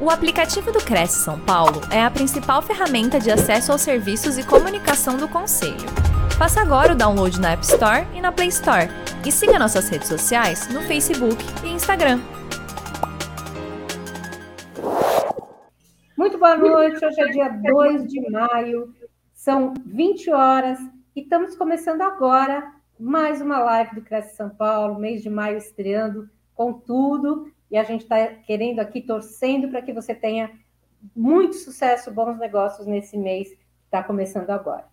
O aplicativo do Cresce São Paulo é a principal ferramenta de acesso aos serviços e comunicação do Conselho. Faça agora o download na App Store e na Play Store. E siga nossas redes sociais no Facebook e Instagram. Muito boa noite, hoje é dia 2 de maio, são 20 horas e estamos começando agora mais uma live do Cresce São Paulo, mês de maio estreando com tudo e a gente está querendo aqui, torcendo para que você tenha muito sucesso, bons negócios nesse mês que está começando agora.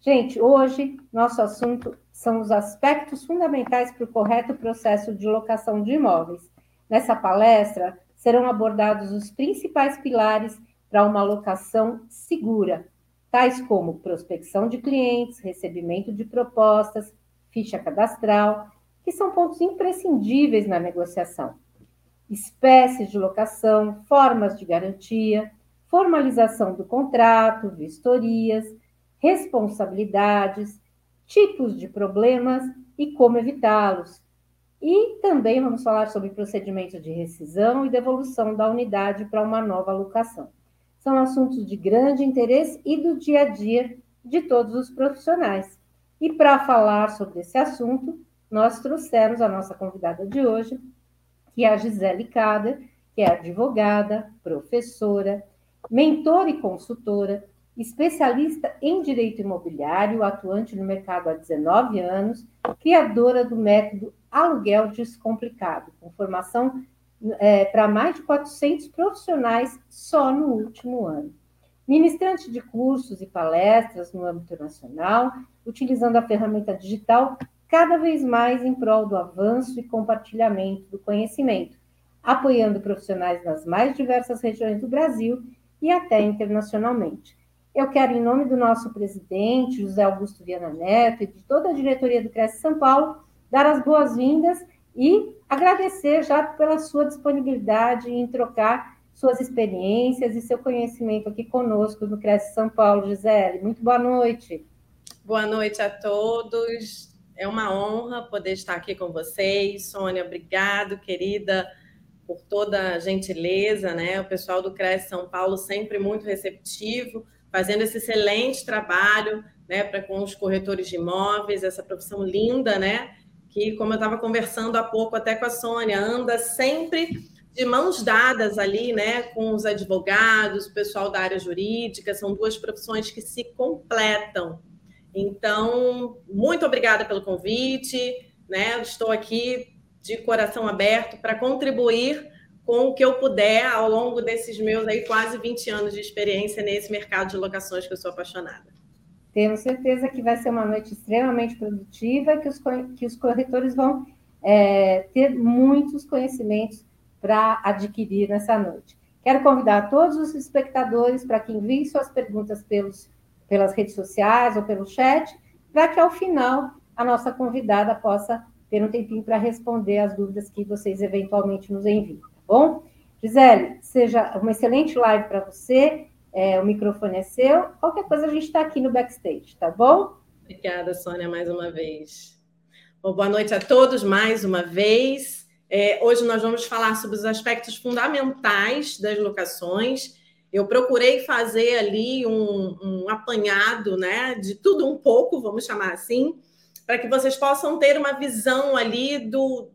Gente, hoje nosso assunto são os aspectos fundamentais para o correto processo de locação de imóveis. Nessa palestra serão abordados os principais pilares para uma locação segura, tais como prospecção de clientes, recebimento de propostas, ficha cadastral, que são pontos imprescindíveis na negociação espécies de locação, formas de garantia, formalização do contrato, vistorias, responsabilidades, tipos de problemas e como evitá-los. E também vamos falar sobre procedimentos de rescisão e devolução da unidade para uma nova locação. São assuntos de grande interesse e do dia a dia de todos os profissionais. E para falar sobre esse assunto, nós trouxemos a nossa convidada de hoje, que é a Gisele Cada, que é advogada, professora, mentora e consultora, especialista em direito imobiliário, atuante no mercado há 19 anos, criadora do método Aluguel Descomplicado, com formação é, para mais de 400 profissionais só no último ano. Ministrante de cursos e palestras no âmbito nacional, utilizando a ferramenta digital cada vez mais em prol do avanço e compartilhamento do conhecimento, apoiando profissionais nas mais diversas regiões do Brasil e até internacionalmente. Eu quero, em nome do nosso presidente, José Augusto Viana Neto, e de toda a diretoria do Cresce São Paulo, dar as boas-vindas e agradecer já pela sua disponibilidade em trocar suas experiências e seu conhecimento aqui conosco no Cresce São Paulo. Gisele, muito boa noite. Boa noite a todos. É uma honra poder estar aqui com vocês. Sônia, obrigado, querida, por toda a gentileza, né? O pessoal do CRES São Paulo sempre muito receptivo, fazendo esse excelente trabalho, né, para com os corretores de imóveis, essa profissão linda, né? Que, como eu estava conversando há pouco até com a Sônia, anda sempre de mãos dadas ali, né, com os advogados, o pessoal da área jurídica, são duas profissões que se completam, então, muito obrigada pelo convite, né? Estou aqui de coração aberto para contribuir com o que eu puder ao longo desses meus aí quase 20 anos de experiência nesse mercado de locações que eu sou apaixonada. Tenho certeza que vai ser uma noite extremamente produtiva, que os, que os corretores vão é, ter muitos conhecimentos para adquirir nessa noite. Quero convidar todos os espectadores para que enviem suas perguntas pelos pelas redes sociais ou pelo chat, para que ao final a nossa convidada possa ter um tempinho para responder as dúvidas que vocês eventualmente nos enviem, tá bom? Gisele, seja uma excelente live para você. É, o microfone é seu. Qualquer coisa a gente está aqui no backstage, tá bom? Obrigada, Sônia, mais uma vez. Bom, boa noite a todos mais uma vez. É, hoje nós vamos falar sobre os aspectos fundamentais das locações eu procurei fazer ali um, um apanhado né, de tudo um pouco, vamos chamar assim, para que vocês possam ter uma visão ali do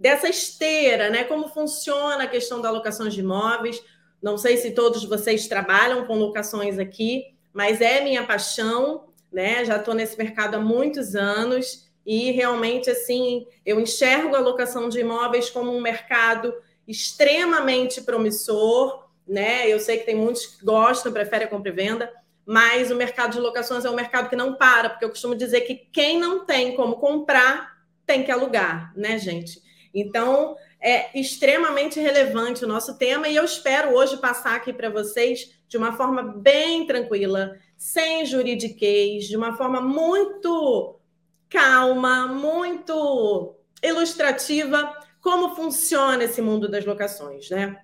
dessa esteira, né? Como funciona a questão da locação de imóveis. Não sei se todos vocês trabalham com locações aqui, mas é minha paixão, né? Já estou nesse mercado há muitos anos e realmente assim eu enxergo a locação de imóveis como um mercado extremamente promissor né? Eu sei que tem muitos que gostam, preferem a compra e venda, mas o mercado de locações é um mercado que não para, porque eu costumo dizer que quem não tem como comprar tem que alugar, né, gente? Então, é extremamente relevante o nosso tema e eu espero hoje passar aqui para vocês de uma forma bem tranquila, sem juridiquês, de uma forma muito calma, muito ilustrativa, como funciona esse mundo das locações, né?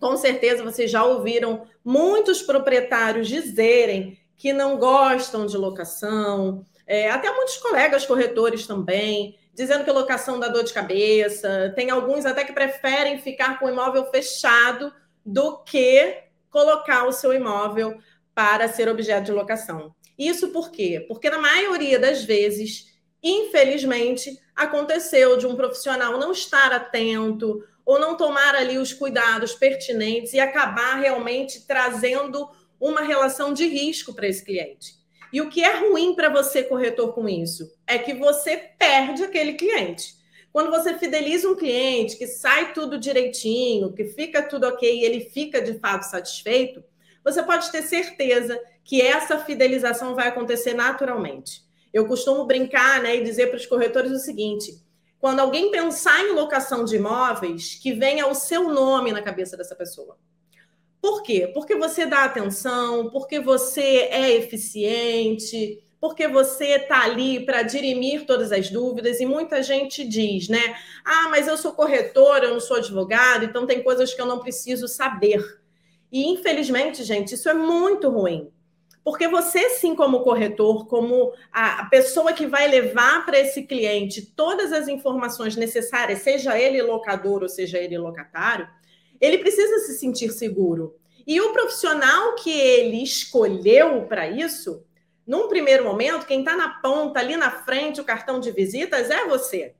Com certeza vocês já ouviram muitos proprietários dizerem que não gostam de locação, é, até muitos colegas corretores também, dizendo que locação dá dor de cabeça. Tem alguns até que preferem ficar com o imóvel fechado do que colocar o seu imóvel para ser objeto de locação. Isso por quê? Porque na maioria das vezes, infelizmente, aconteceu de um profissional não estar atento ou não tomar ali os cuidados pertinentes e acabar realmente trazendo uma relação de risco para esse cliente. E o que é ruim para você, corretor, com isso? É que você perde aquele cliente. Quando você fideliza um cliente, que sai tudo direitinho, que fica tudo ok e ele fica de fato satisfeito, você pode ter certeza que essa fidelização vai acontecer naturalmente. Eu costumo brincar né, e dizer para os corretores o seguinte: quando alguém pensar em locação de imóveis, que venha o seu nome na cabeça dessa pessoa. Por quê? Porque você dá atenção, porque você é eficiente, porque você está ali para dirimir todas as dúvidas, e muita gente diz, né? Ah, mas eu sou corretor, eu não sou advogado, então tem coisas que eu não preciso saber. E infelizmente, gente, isso é muito ruim. Porque você, sim, como corretor, como a pessoa que vai levar para esse cliente todas as informações necessárias, seja ele locador ou seja ele locatário, ele precisa se sentir seguro. E o profissional que ele escolheu para isso, num primeiro momento, quem está na ponta, ali na frente, o cartão de visitas, é você.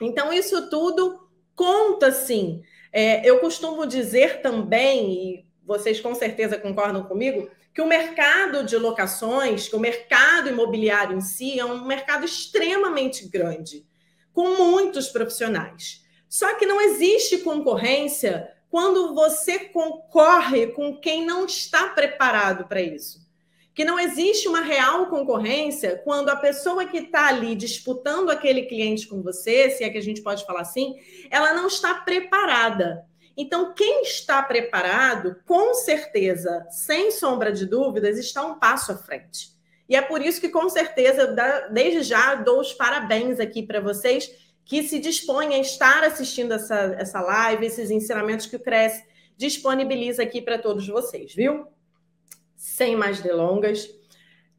Então, isso tudo conta, sim. É, eu costumo dizer também, vocês com certeza concordam comigo, que o mercado de locações, que o mercado imobiliário em si, é um mercado extremamente grande, com muitos profissionais. Só que não existe concorrência quando você concorre com quem não está preparado para isso. Que não existe uma real concorrência quando a pessoa que está ali disputando aquele cliente com você, se é que a gente pode falar assim, ela não está preparada. Então, quem está preparado, com certeza, sem sombra de dúvidas, está um passo à frente. E é por isso que, com certeza, desde já dou os parabéns aqui para vocês que se dispõem a estar assistindo essa, essa live, esses ensinamentos que o Cresce disponibiliza aqui para todos vocês, viu? Sem mais delongas,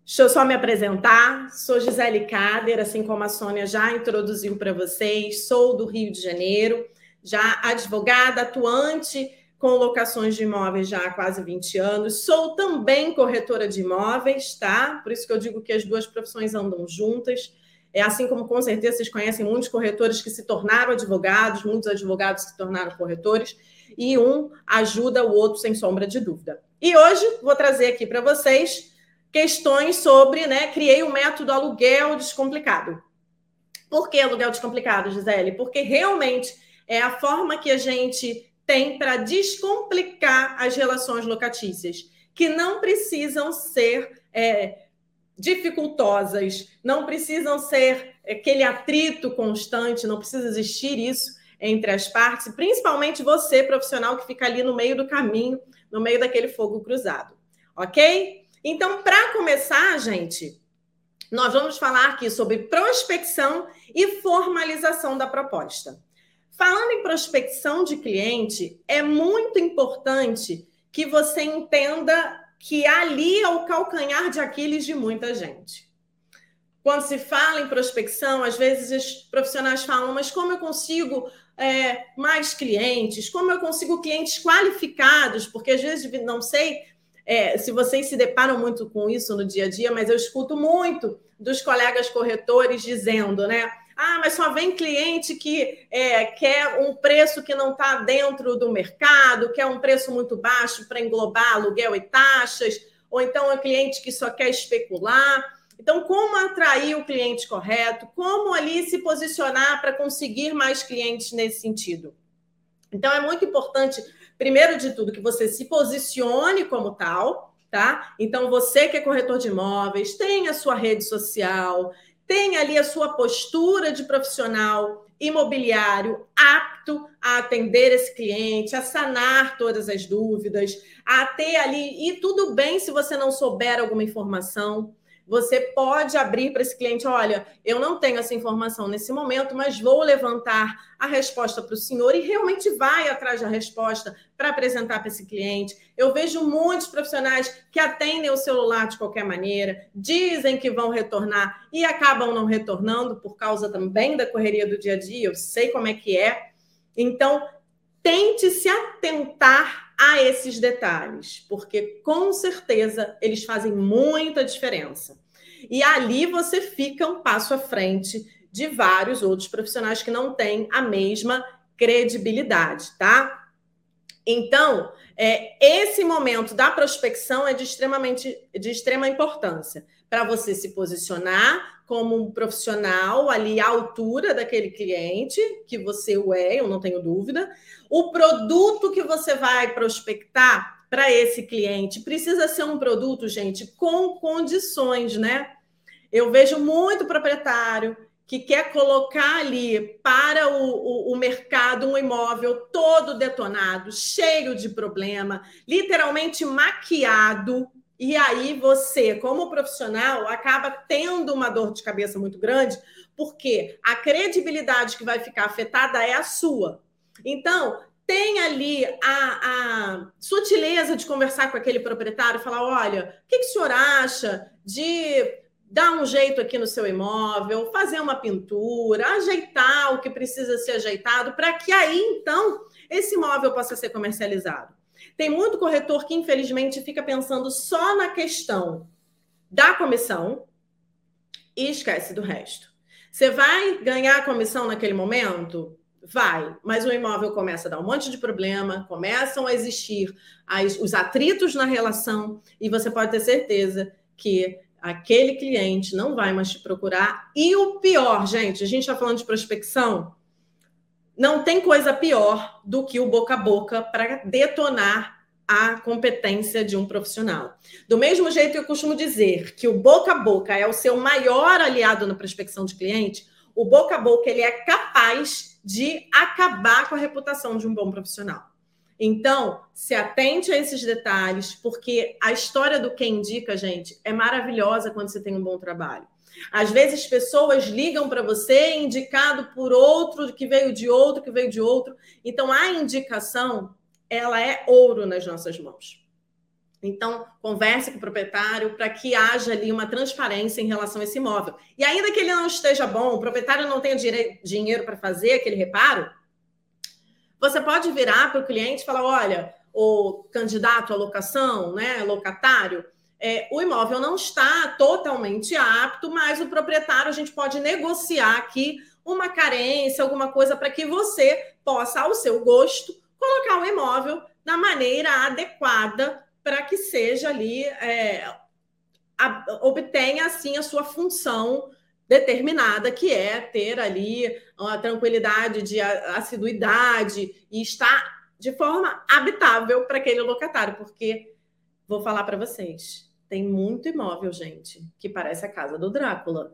deixa eu só me apresentar. Sou Gisele Kader, assim como a Sônia já introduziu para vocês, sou do Rio de Janeiro, já advogada, atuante com locações de imóveis já há quase 20 anos. Sou também corretora de imóveis, tá? Por isso que eu digo que as duas profissões andam juntas. É assim como com certeza vocês conhecem muitos corretores que se tornaram advogados, muitos advogados que se tornaram corretores, e um ajuda o outro sem sombra de dúvida. E hoje vou trazer aqui para vocês questões sobre, né? Criei o um método aluguel descomplicado. Por que aluguel descomplicado, Gisele? Porque realmente é a forma que a gente tem para descomplicar as relações locatícias, que não precisam ser é, dificultosas, não precisam ser aquele atrito constante, não precisa existir isso entre as partes, principalmente você, profissional, que fica ali no meio do caminho, no meio daquele fogo cruzado. Ok? Então, para começar, gente, nós vamos falar aqui sobre prospecção e formalização da proposta. Falando em prospecção de cliente, é muito importante que você entenda que ali é o calcanhar de Aquiles de muita gente. Quando se fala em prospecção, às vezes os profissionais falam, mas como eu consigo é, mais clientes? Como eu consigo clientes qualificados? Porque às vezes, não sei é, se vocês se deparam muito com isso no dia a dia, mas eu escuto muito dos colegas corretores dizendo, né? Ah, mas só vem cliente que é, quer um preço que não está dentro do mercado, quer um preço muito baixo para englobar aluguel e taxas, ou então é cliente que só quer especular. Então, como atrair o cliente correto? Como ali se posicionar para conseguir mais clientes nesse sentido? Então, é muito importante, primeiro de tudo, que você se posicione como tal, tá? Então, você que é corretor de imóveis, tenha a sua rede social, tem ali a sua postura de profissional imobiliário apto a atender esse cliente, a sanar todas as dúvidas, a ter ali. E tudo bem se você não souber alguma informação, você pode abrir para esse cliente: olha, eu não tenho essa informação nesse momento, mas vou levantar a resposta para o senhor e realmente vai atrás da resposta para apresentar para esse cliente. Eu vejo muitos profissionais que atendem o celular de qualquer maneira, dizem que vão retornar e acabam não retornando por causa também da correria do dia a dia. Eu sei como é que é. Então, tente se atentar a esses detalhes, porque com certeza eles fazem muita diferença. E ali você fica um passo à frente de vários outros profissionais que não têm a mesma credibilidade, tá? Então, é, esse momento da prospecção é de extremamente de extrema importância para você se posicionar como um profissional ali à altura daquele cliente, que você o é, eu não tenho dúvida. O produto que você vai prospectar para esse cliente precisa ser um produto, gente, com condições, né? Eu vejo muito proprietário que quer colocar ali para o, o, o, mercado um imóvel todo detonado, cheio de problema, literalmente maquiado. E aí você, como profissional, acaba tendo uma dor de cabeça muito grande, porque a credibilidade que vai ficar afetada é a sua. Então, tem ali a, a sutileza de conversar com aquele proprietário, falar: olha, o que, que o senhor acha de dar um jeito aqui no seu imóvel, fazer uma pintura, ajeitar o que precisa ser ajeitado, para que aí então esse imóvel possa ser comercializado. Tem muito corretor que, infelizmente, fica pensando só na questão da comissão e esquece do resto. Você vai ganhar a comissão naquele momento? Vai, mas o imóvel começa a dar um monte de problema, começam a existir as, os atritos na relação, e você pode ter certeza que aquele cliente não vai mais te procurar. E o pior, gente, a gente está falando de prospecção, não tem coisa pior do que o boca a boca para detonar a competência de um profissional. Do mesmo jeito que eu costumo dizer que o boca a boca é o seu maior aliado na prospecção de cliente, o boca a boca ele é capaz de acabar com a reputação de um bom profissional. Então, se atente a esses detalhes, porque a história do quem indica, gente, é maravilhosa quando você tem um bom trabalho. Às vezes, pessoas ligam para você indicado por outro que veio de outro, que veio de outro. Então, a indicação, ela é ouro nas nossas mãos. Então, converse com o proprietário para que haja ali uma transparência em relação a esse imóvel. E ainda que ele não esteja bom, o proprietário não tenha dinheiro para fazer aquele reparo, você pode virar para o cliente e falar: olha, o candidato à locação, né, locatário, é, o imóvel não está totalmente apto, mas o proprietário a gente pode negociar aqui uma carência, alguma coisa para que você possa, ao seu gosto, colocar o imóvel da maneira adequada para que seja ali, é, a, obtenha assim a sua função determinada, que é ter ali a tranquilidade de assiduidade e estar de forma habitável para aquele locatário, porque vou falar para vocês, tem muito imóvel, gente, que parece a casa do Drácula,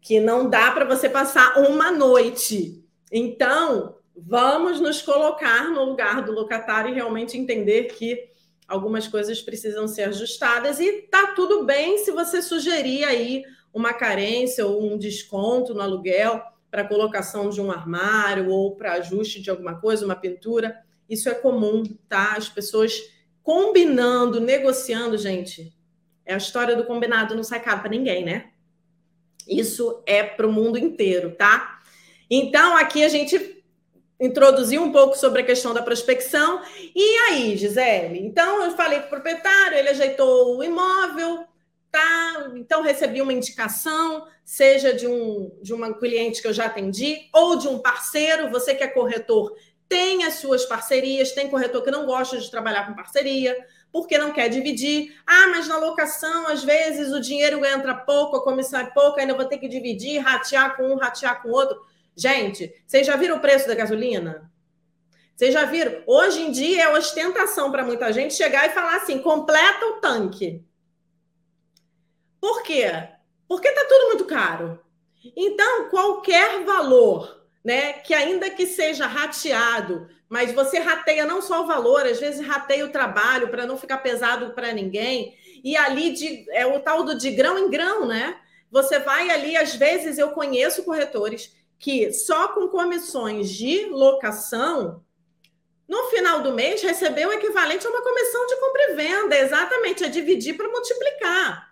que não dá para você passar uma noite. Então, vamos nos colocar no lugar do locatário e realmente entender que algumas coisas precisam ser ajustadas e tá tudo bem se você sugerir aí uma carência ou um desconto no aluguel para colocação de um armário ou para ajuste de alguma coisa, uma pintura. Isso é comum, tá? As pessoas combinando, negociando, gente. É a história do combinado, não sai caro para ninguém, né? Isso é para o mundo inteiro, tá? Então, aqui a gente introduziu um pouco sobre a questão da prospecção. E aí, Gisele? Então, eu falei com o proprietário, ele ajeitou o imóvel, tá, então recebi uma indicação, seja de um de uma cliente que eu já atendi ou de um parceiro, você que é corretor, tem as suas parcerias, tem corretor que não gosta de trabalhar com parceria, porque não quer dividir. Ah, mas na locação, às vezes o dinheiro entra pouco, a comissão é pouca, ainda vou ter que dividir, ratear com um, ratear com outro. Gente, vocês já viram o preço da gasolina? Vocês já viram? Hoje em dia é ostentação para muita gente chegar e falar assim: completa o tanque. Por quê? Porque está tudo muito caro. Então, qualquer valor, né, que ainda que seja rateado, mas você rateia não só o valor, às vezes rateia o trabalho para não ficar pesado para ninguém. E ali de, é o tal do de grão em grão, né? Você vai ali, às vezes eu conheço corretores que só com comissões de locação, no final do mês, recebeu o equivalente a uma comissão de compra e venda, exatamente, a dividir para multiplicar.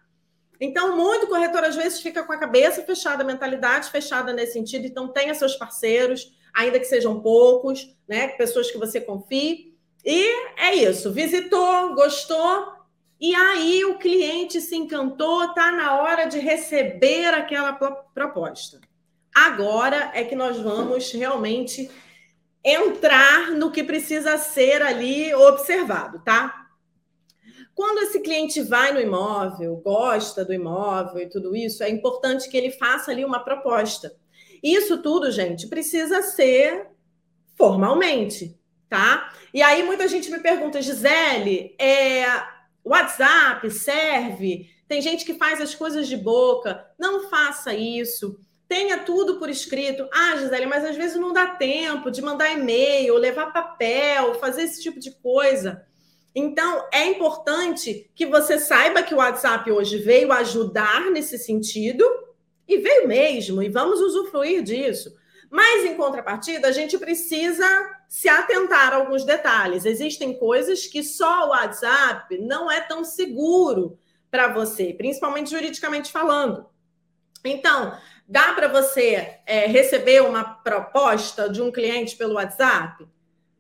Então, muito corretor às vezes fica com a cabeça fechada, a mentalidade fechada nesse sentido. Então, tenha seus parceiros, ainda que sejam poucos, né? Pessoas que você confie. E é isso, visitou, gostou, e aí o cliente se encantou, está na hora de receber aquela proposta. Agora é que nós vamos realmente entrar no que precisa ser ali observado, tá? Quando esse cliente vai no imóvel, gosta do imóvel e tudo isso, é importante que ele faça ali uma proposta. Isso tudo, gente, precisa ser formalmente, tá? E aí muita gente me pergunta, Gisele, é, WhatsApp serve? Tem gente que faz as coisas de boca. Não faça isso. Tenha tudo por escrito. Ah, Gisele, mas às vezes não dá tempo de mandar e-mail, levar papel, fazer esse tipo de coisa. Então, é importante que você saiba que o WhatsApp hoje veio ajudar nesse sentido, e veio mesmo, e vamos usufruir disso. Mas, em contrapartida, a gente precisa se atentar a alguns detalhes. Existem coisas que só o WhatsApp não é tão seguro para você, principalmente juridicamente falando. Então, dá para você é, receber uma proposta de um cliente pelo WhatsApp?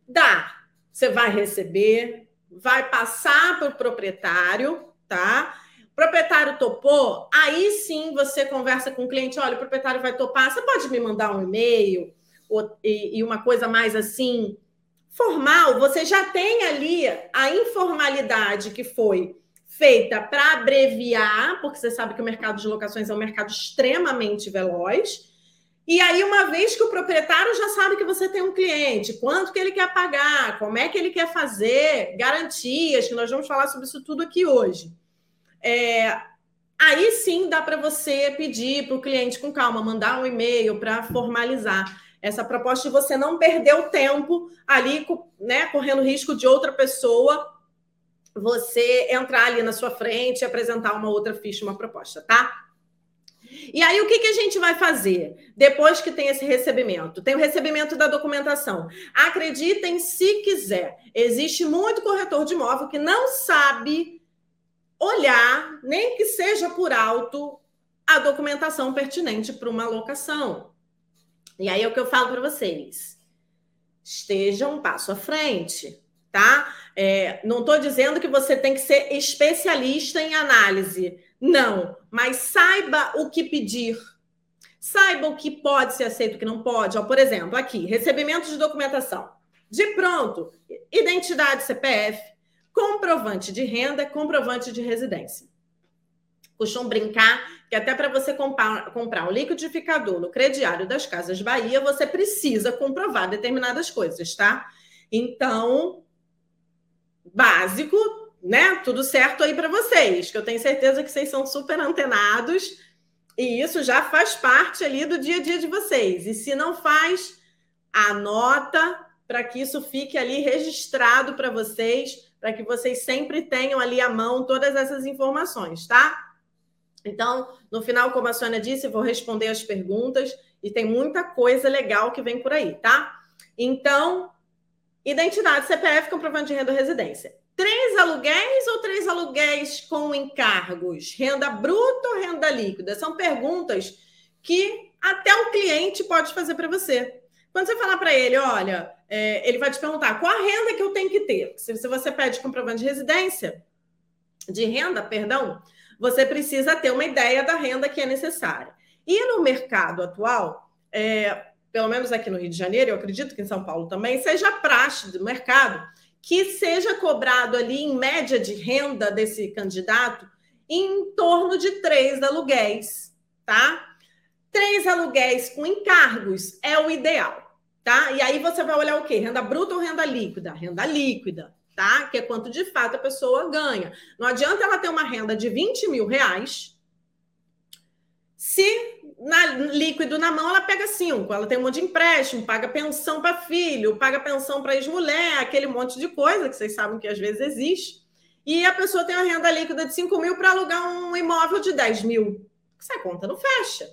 Dá. Você vai receber, vai passar para o proprietário, tá? proprietário topou, aí sim você conversa com o cliente, olha, o proprietário vai topar, você pode me mandar um e-mail e uma coisa mais assim formal, você já tem ali a informalidade que foi feita para abreviar, porque você sabe que o mercado de locações é um mercado extremamente veloz. E aí, uma vez que o proprietário já sabe que você tem um cliente, quanto que ele quer pagar, como é que ele quer fazer, garantias, que nós vamos falar sobre isso tudo aqui hoje. É, aí sim dá para você pedir para o cliente com calma, mandar um e-mail para formalizar essa proposta e você não perder o tempo ali, né, correndo risco de outra pessoa você entrar ali na sua frente e apresentar uma outra ficha, uma proposta, tá? E aí, o que, que a gente vai fazer depois que tem esse recebimento? Tem o recebimento da documentação. Acreditem se quiser, existe muito corretor de imóvel que não sabe olhar, nem que seja por alto, a documentação pertinente para uma locação. E aí é o que eu falo para vocês. Esteja um passo à frente, tá? É, não estou dizendo que você tem que ser especialista em análise. Não, mas saiba o que pedir. Saiba o que pode ser aceito o que não pode. Ó, por exemplo, aqui, recebimento de documentação. De pronto, identidade CPF, comprovante de renda, comprovante de residência. Costumam brincar que até para você comprar, comprar um liquidificador no crediário das Casas Bahia, você precisa comprovar determinadas coisas, tá? Então, básico, né? Tudo certo aí para vocês, que eu tenho certeza que vocês são super antenados e isso já faz parte ali do dia a dia de vocês. E se não faz, anota para que isso fique ali registrado para vocês para que vocês sempre tenham ali à mão todas essas informações, tá? Então, no final, como a Sônia disse, vou responder as perguntas e tem muita coisa legal que vem por aí, tá? Então, identidade, CPF, comprovante de renda ou residência. Três aluguéis ou três aluguéis com encargos? Renda bruta ou renda líquida? São perguntas que até o cliente pode fazer para você. Quando você falar para ele, olha, é, ele vai te perguntar qual a renda que eu tenho que ter. Se, se você pede comprovante de residência, de renda, perdão, você precisa ter uma ideia da renda que é necessária. E no mercado atual, é, pelo menos aqui no Rio de Janeiro, eu acredito que em São Paulo também, seja praxe do mercado que seja cobrado ali em média de renda desse candidato em torno de três aluguéis, tá? Três aluguéis com encargos é o ideal tá? E aí você vai olhar o quê? Renda bruta ou renda líquida? Renda líquida, tá? Que é quanto de fato a pessoa ganha. Não adianta ela ter uma renda de 20 mil reais se na, líquido na mão ela pega cinco, ela tem um monte de empréstimo, paga pensão para filho, paga pensão para ex-mulher, aquele monte de coisa que vocês sabem que às vezes existe. E a pessoa tem uma renda líquida de 5 mil para alugar um imóvel de 10 mil. Essa conta não fecha.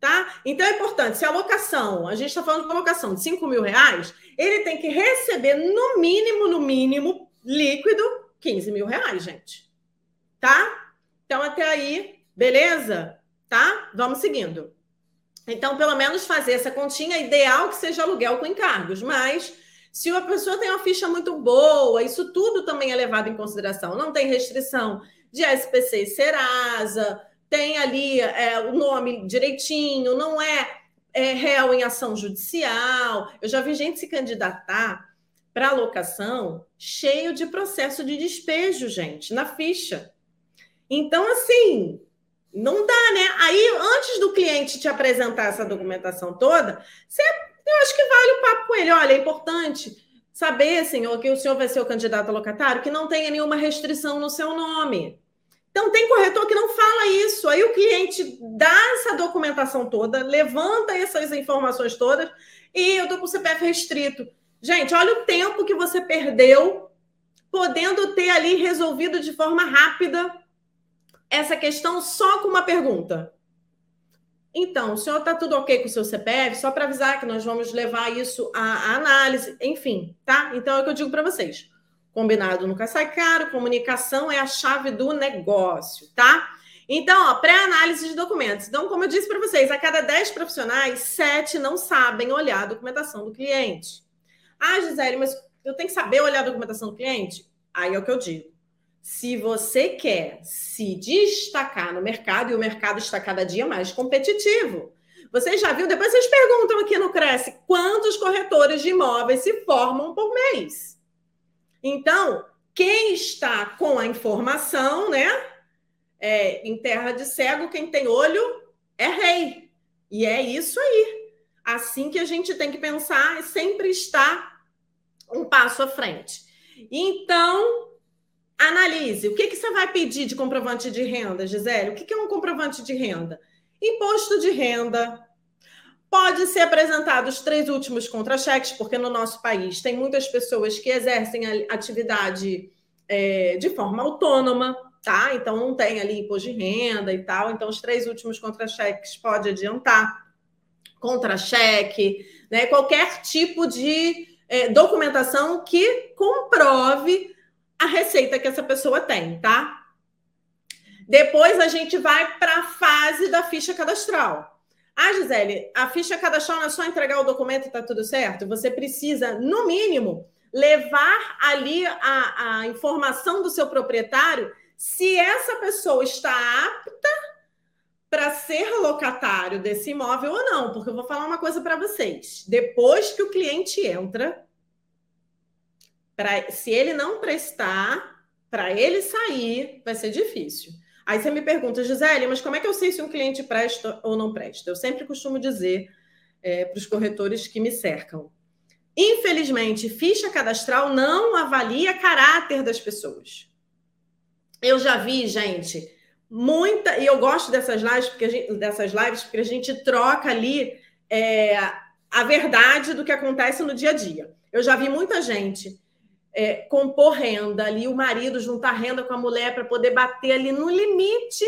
Tá? Então é importante, se a locação, a gente está falando de locação de 5 mil reais, ele tem que receber no mínimo, no mínimo, líquido, 15 mil reais, gente. Tá? Então, até aí, beleza? Tá? Vamos seguindo. Então, pelo menos fazer essa continha, ideal que seja aluguel com encargos, mas Se a pessoa tem uma ficha muito boa, isso tudo também é levado em consideração. Não tem restrição de SPC e Serasa, tem ali é, o nome direitinho, não é, é réu em ação judicial. Eu já vi gente se candidatar para locação cheio de processo de despejo, gente, na ficha. Então, assim, não dá, né? Aí, antes do cliente te apresentar essa documentação toda, você eu acho que vale um papo com ele. Olha, é importante saber, senhor, que o senhor vai ser o candidato locatário, que não tenha nenhuma restrição no seu nome. Então, tem corretor que não fala isso. Aí o cliente dá essa documentação toda, levanta essas informações todas e eu estou com o CPF restrito. Gente, olha o tempo que você perdeu podendo ter ali resolvido de forma rápida essa questão só com uma pergunta. Então, o senhor está tudo ok com o seu CPF? Só para avisar que nós vamos levar isso à, análise, enfim, tá? Então é o que eu digo para vocês. Combinado nunca sai caro, comunicação é a chave do negócio, tá? Então, pré-análise de documentos. Então, como eu disse para vocês, a cada 10 profissionais, 7 não sabem olhar a documentação do cliente. Ah, Gisele, mas eu tenho que saber olhar a documentação do cliente? Aí é o que eu digo. Se você quer se destacar no mercado, e o mercado está cada dia mais competitivo, você já viu? Depois vocês perguntam aqui no Cresce quantos corretores de imóveis se formam por mês. Então, quem está com a informação, né? É, em terra de cego, quem tem olho é rei. E é isso aí. Assim que a gente tem que pensar e sempre estar um passo à frente. Então, Analise. O que, que você vai pedir de comprovante de renda, Gisele? O que, que é um comprovante de renda? Imposto de renda. Pode ser apresentado os três últimos contra-cheques, porque no nosso país tem muitas pessoas que exercem atividade é, de forma autônoma, tá? Então não tem ali imposto de renda e tal. Então, os três últimos contra-cheques pode adiantar. Contra-cheque, né? Qualquer tipo de é, documentação que comprove a receita que essa pessoa tem, tá? Depois a gente vai para a fase da ficha cadastral. Ah, Gisele, a ficha cadastral não é só entregar o documento e tá tudo certo? Você precisa, no mínimo, levar ali a, a informação do seu proprietário se essa pessoa está apta para ser locatário desse imóvel ou não, porque eu vou falar uma coisa para vocês. Depois que o cliente entra, Pra, se ele não prestar, para ele sair, vai ser difícil. Aí você me pergunta, Gisele, mas como é que eu sei se um cliente presta ou não presta? Eu sempre costumo dizer é, para os corretores que me cercam. Infelizmente, ficha cadastral não avalia caráter das pessoas. Eu já vi, gente, muita, e eu gosto dessas lives, porque a gente, dessas lives, porque a gente troca ali é, a verdade do que acontece no dia a dia. Eu já vi muita gente é, compor renda ali, o marido juntar renda com a mulher para poder bater ali no limite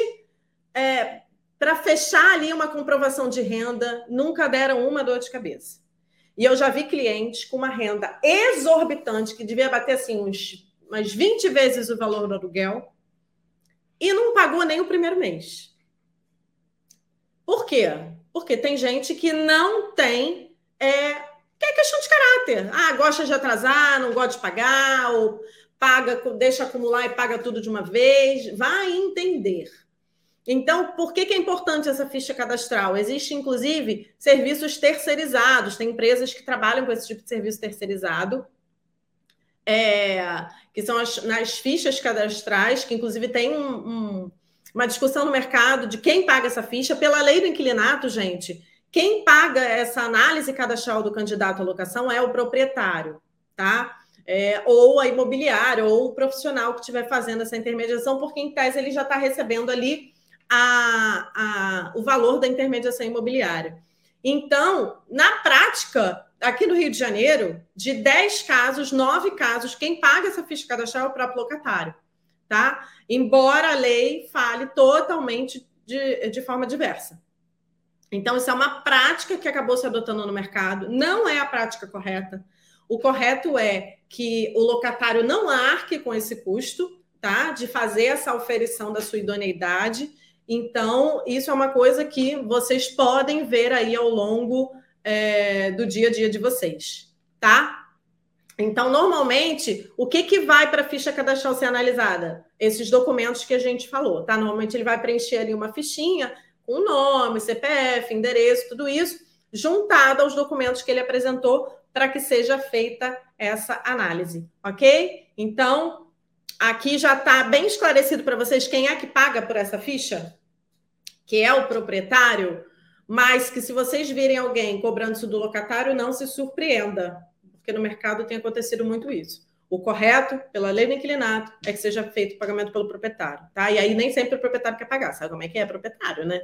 é, para fechar ali uma comprovação de renda, nunca deram uma dor de cabeça. E eu já vi clientes com uma renda exorbitante, que devia bater assim uns, umas 20 vezes o valor do aluguel, e não pagou nem o primeiro mês. Por quê? Porque tem gente que não tem é, que é questão de caráter. Ah, gosta de atrasar, não gosta de pagar, ou paga, deixa acumular e paga tudo de uma vez. Vai entender. Então, por que, que é importante essa ficha cadastral? Existe, inclusive, serviços terceirizados. Tem empresas que trabalham com esse tipo de serviço terceirizado, é, que são as, nas fichas cadastrais, que inclusive tem um, um, uma discussão no mercado de quem paga essa ficha. Pela lei do inquilinato, gente, quem paga essa análise cadastral do candidato à locação é o proprietário, tá? É, ou a imobiliária, ou o profissional que estiver fazendo essa intermediação, porque em tese ele já está recebendo ali a, a, o valor da intermediação imobiliária. Então, na prática, aqui no Rio de Janeiro, de 10 casos, 9 casos, quem paga essa ficha cadastral é o próprio locatário, tá? Embora a lei fale totalmente de, de forma diversa. Então, isso é uma prática que acabou se adotando no mercado, não é a prática correta. O correto é que o locatário não arque com esse custo, tá? De fazer essa oferição da sua idoneidade. Então, isso é uma coisa que vocês podem ver aí ao longo é, do dia a dia de vocês, tá? Então, normalmente, o que, que vai para a ficha cadastral ser analisada? Esses documentos que a gente falou, tá? Normalmente ele vai preencher ali uma fichinha com nome, CPF, endereço, tudo isso, juntado aos documentos que ele apresentou para que seja feita essa análise, ok? Então, aqui já está bem esclarecido para vocês quem é que paga por essa ficha, que é o proprietário, mas que se vocês virem alguém cobrando isso do locatário, não se surpreenda, porque no mercado tem acontecido muito isso. O correto, pela lei do inquilinato, é que seja feito o pagamento pelo proprietário, tá? E aí nem sempre o proprietário quer pagar. Sabe como é que é? Proprietário, né?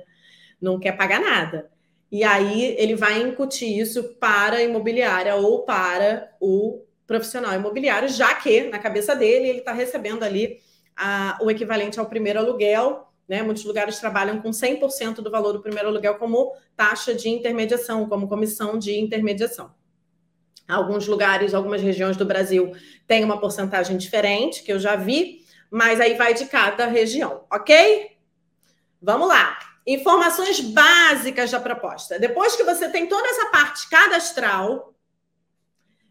Não quer pagar nada. E aí ele vai incutir isso para a imobiliária ou para o profissional imobiliário, já que na cabeça dele ele está recebendo ali a, o equivalente ao primeiro aluguel. Né? Muitos lugares trabalham com 100% do valor do primeiro aluguel como taxa de intermediação, como comissão de intermediação. Alguns lugares, algumas regiões do Brasil têm uma porcentagem diferente, que eu já vi, mas aí vai de cada região, ok? Vamos lá. Informações básicas da proposta. Depois que você tem toda essa parte cadastral,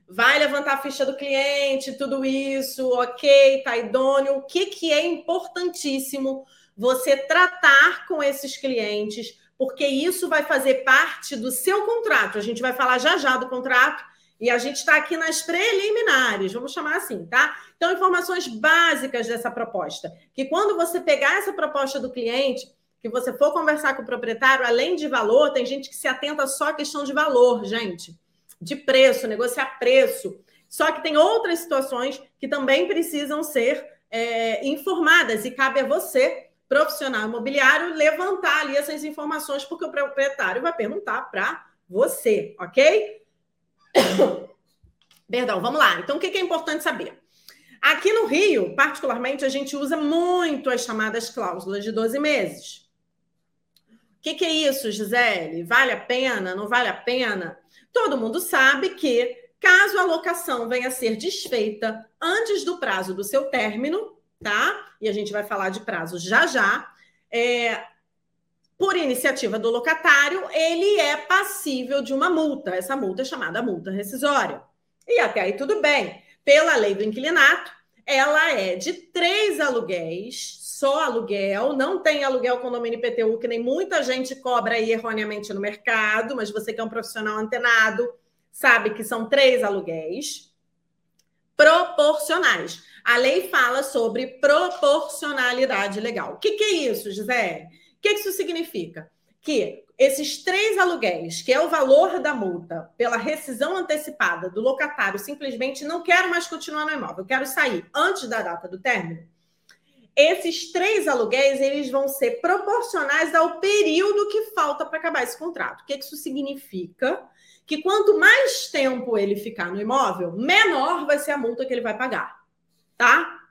vai levantar a ficha do cliente, tudo isso, ok, tá idôneo. O que, que é importantíssimo você tratar com esses clientes, porque isso vai fazer parte do seu contrato. A gente vai falar já já do contrato e a gente está aqui nas preliminares, vamos chamar assim, tá? Então, informações básicas dessa proposta. Que quando você pegar essa proposta do cliente, que você for conversar com o proprietário, além de valor, tem gente que se atenta só à questão de valor, gente, de preço, negociar preço. Só que tem outras situações que também precisam ser é, informadas e cabe a você, profissional imobiliário, levantar ali essas informações, porque o proprietário vai perguntar para você, ok? Perdão, vamos lá. Então, o que é importante saber? Aqui no Rio, particularmente, a gente usa muito as chamadas cláusulas de 12 meses. O que, é isso, Gisele? Vale a pena? Não vale a pena? Todo mundo sabe que, caso a locação venha a ser desfeita antes do prazo do seu término, tá? E a gente vai falar de prazo já já. É, por iniciativa do locatário, ele é passível de uma multa. Essa multa é chamada multa rescisória. E até aí tudo bem. Pela lei do inquilinato, ela é de três aluguéis, só aluguel, não tem aluguel condomínio IPTU, que nem muita gente cobra aí erroneamente no mercado, mas você que é um profissional antenado, sabe que são três aluguéis proporcionais. A lei fala sobre proporcionalidade legal. O que, que é isso, Gisele? Que, que isso significa? Que esses três aluguéis, que é o valor da multa pela rescisão antecipada do locatário, simplesmente não quero mais continuar no imóvel, quero sair antes da data do término. Esses três aluguéis eles vão ser proporcionais ao período que falta para acabar esse contrato. O que isso significa? Que quanto mais tempo ele ficar no imóvel, menor vai ser a multa que ele vai pagar, tá?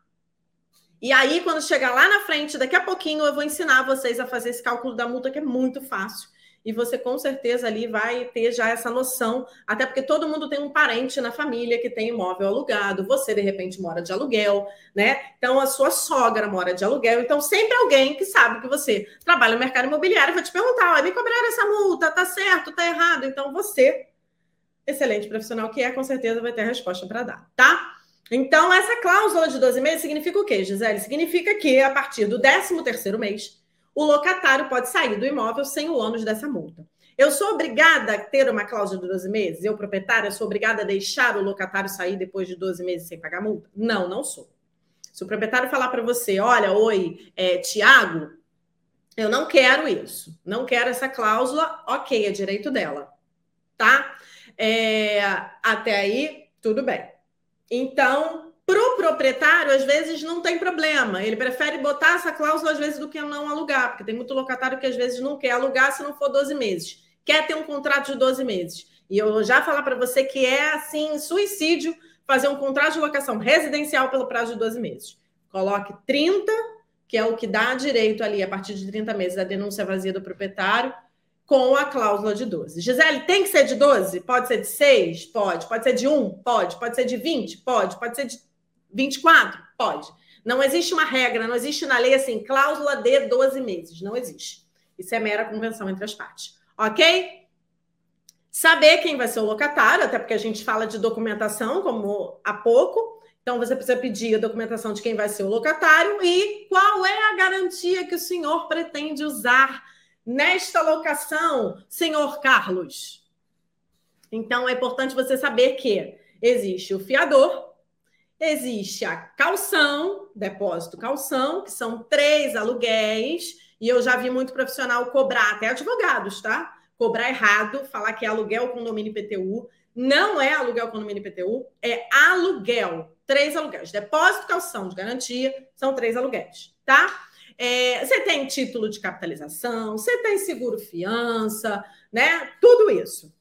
E aí, quando chegar lá na frente, daqui a pouquinho eu vou ensinar vocês a fazer esse cálculo da multa, que é muito fácil. E você com certeza ali vai ter já essa noção, até porque todo mundo tem um parente na família que tem imóvel alugado, você de repente mora de aluguel, né? Então a sua sogra mora de aluguel, então sempre alguém que sabe que você trabalha no mercado imobiliário vai te perguntar: me cobraram essa multa, tá certo, tá errado? Então você, excelente profissional que é, com certeza vai ter a resposta para dar, tá? Então, essa cláusula de 12 meses significa o quê, Gisele? Significa que, a partir do 13º mês, o locatário pode sair do imóvel sem o ônus dessa multa. Eu sou obrigada a ter uma cláusula de 12 meses? Eu, proprietária, sou obrigada a deixar o locatário sair depois de 12 meses sem pagar multa? Não, não sou. Se o proprietário falar para você, olha, oi, é, Tiago, eu não quero isso, não quero essa cláusula, ok, é direito dela, tá? É, até aí, tudo bem. Então, para o proprietário, às vezes não tem problema. Ele prefere botar essa cláusula, às vezes, do que não alugar, porque tem muito locatário que às vezes não quer alugar se não for 12 meses. Quer ter um contrato de 12 meses. E eu já falar para você que é assim, suicídio fazer um contrato de locação residencial pelo prazo de 12 meses. Coloque 30, que é o que dá direito ali, a partir de 30 meses, a denúncia vazia do proprietário, com a cláusula de 12. Gisele, tem que ser de 12? Pode ser de 6? Pode. Pode ser de 1? Pode. Pode ser de 20? Pode. Pode ser de 24? Pode. Não existe uma regra, não existe na lei assim, cláusula de 12 meses. Não existe. Isso é mera convenção entre as partes. Ok? saber quem vai ser o locatário, até porque a gente fala de documentação, como há pouco. Então, você precisa pedir a documentação de quem vai ser o locatário e qual é a garantia que o senhor pretende usar nesta locação, senhor Carlos. Então, é importante você saber que existe o fiador, existe a calção, depósito calção, que são três aluguéis, e eu já vi muito profissional cobrar, até advogados, tá? Cobrar errado, falar que é aluguel condomínio IPTU. Não é aluguel condomínio IPTU, é aluguel. Três aluguéis. Depósito, calção de garantia, são três aluguéis, tá? É, você tem título de capitalização, você tem seguro fiança, né? Tudo isso.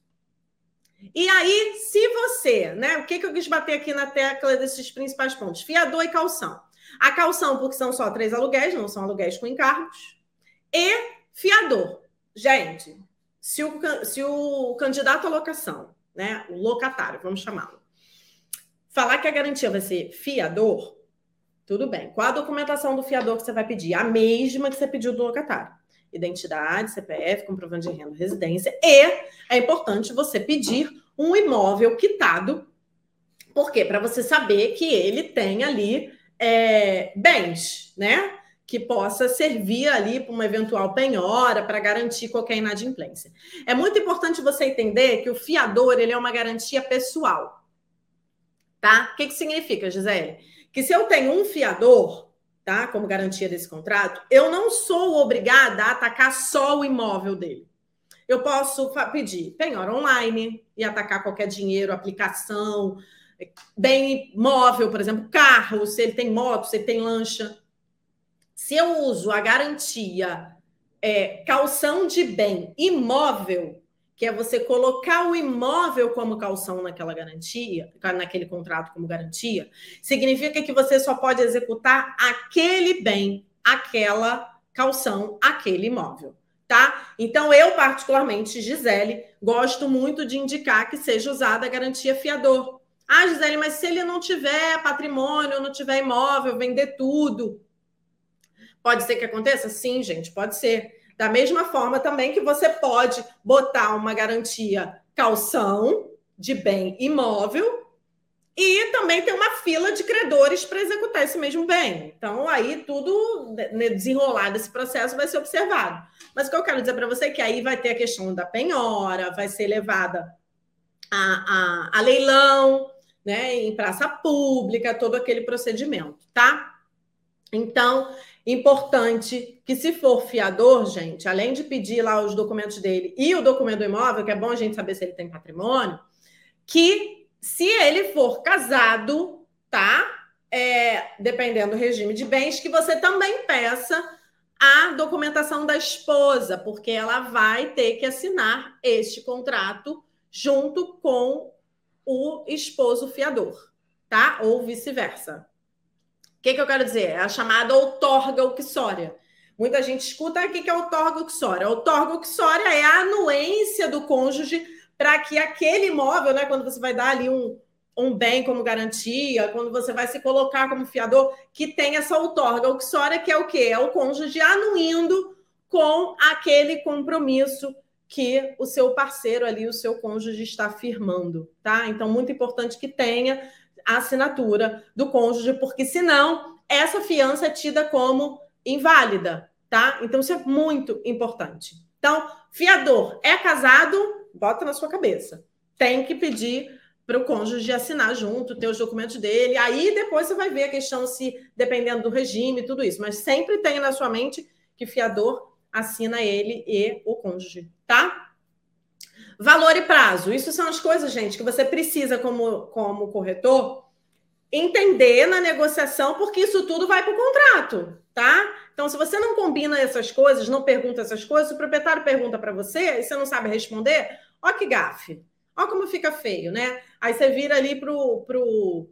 E aí, se você, né? O que, que eu quis bater aqui na tecla desses principais pontos? Fiador e calção. A calção, porque são só três aluguéis, não são aluguéis com encargos. E fiador. Gente, se o, se o candidato à locação, né? O locatário, vamos chamá-lo, falar que a garantia vai ser fiador, tudo bem. Qual a documentação do fiador que você vai pedir? A mesma que você pediu do locatário identidade, CPF, comprovante de renda, residência, e é importante você pedir um imóvel quitado, por quê? Para você saber que ele tem ali é, bens, né? Que possa servir ali para uma eventual penhora, para garantir qualquer inadimplência. É muito importante você entender que o fiador ele é uma garantia pessoal. Tá? O que, que significa, Gisele? Que se eu tenho um fiador, tá? Como garantia desse contrato, eu não sou obrigada a atacar só o imóvel dele. Eu posso pedir penhora online e atacar qualquer dinheiro, aplicação, bem móvel, por exemplo, carro, se ele tem moto, se ele tem lancha. Se eu uso a garantia é, calção de bem imóvel, que é você colocar o imóvel como calção naquela garantia, naquele contrato como garantia, significa que você só pode executar aquele bem, aquela calção, aquele imóvel, tá? Então eu particularmente, Gisele, gosto muito de indicar que seja usada a garantia fiador. Ah, Gisele, mas se ele não tiver patrimônio, não tiver imóvel, vender tudo, pode ser que aconteça? Sim, gente, pode ser. Da mesma forma também que você pode botar uma garantia calção de bem imóvel e também tem uma fila de credores para executar esse mesmo bem. Então, aí tudo né, desenrolar desse processo vai ser observado. Mas o que eu quero dizer para você é que aí vai ter a questão da penhora, vai ser levada a, a, a leilão, né, em praça pública, todo aquele procedimento, tá? Então, Importante que, se for fiador, gente, além de pedir lá os documentos dele e o documento do imóvel, que é bom a gente saber se ele tem patrimônio, que se ele for casado, tá? É, dependendo do regime de bens, que você também peça a documentação da esposa, porque ela vai ter que assinar este contrato junto com o esposo fiador, tá? Ou vice-versa que, que eu quero dizer? É a chamada outorga uxória. Muita gente escuta ah, o que é outorga uxória. Outorga uxória é a anuência do cônjuge para que aquele imóvel, né, quando você vai dar ali um, um bem como garantia, quando você vai se colocar como fiador, que tem essa outorga uxória, que é o quê? É o cônjuge anuindo com aquele compromisso que o seu parceiro ali, o seu cônjuge está firmando, tá? Então, muito importante que tenha a assinatura do cônjuge, porque senão essa fiança é tida como inválida, tá? Então isso é muito importante. Então, fiador é casado, bota na sua cabeça. Tem que pedir para o cônjuge assinar junto, ter os documentos dele. Aí depois você vai ver a questão se, dependendo do regime, tudo isso. Mas sempre tenha na sua mente que fiador assina ele e o cônjuge, tá? Valor e prazo. Isso são as coisas, gente, que você precisa, como, como corretor, entender na negociação, porque isso tudo vai para o contrato, tá? Então, se você não combina essas coisas, não pergunta essas coisas, o proprietário pergunta para você e você não sabe responder, ó que gafe. Ó como fica feio, né? Aí você vira ali pro, pro,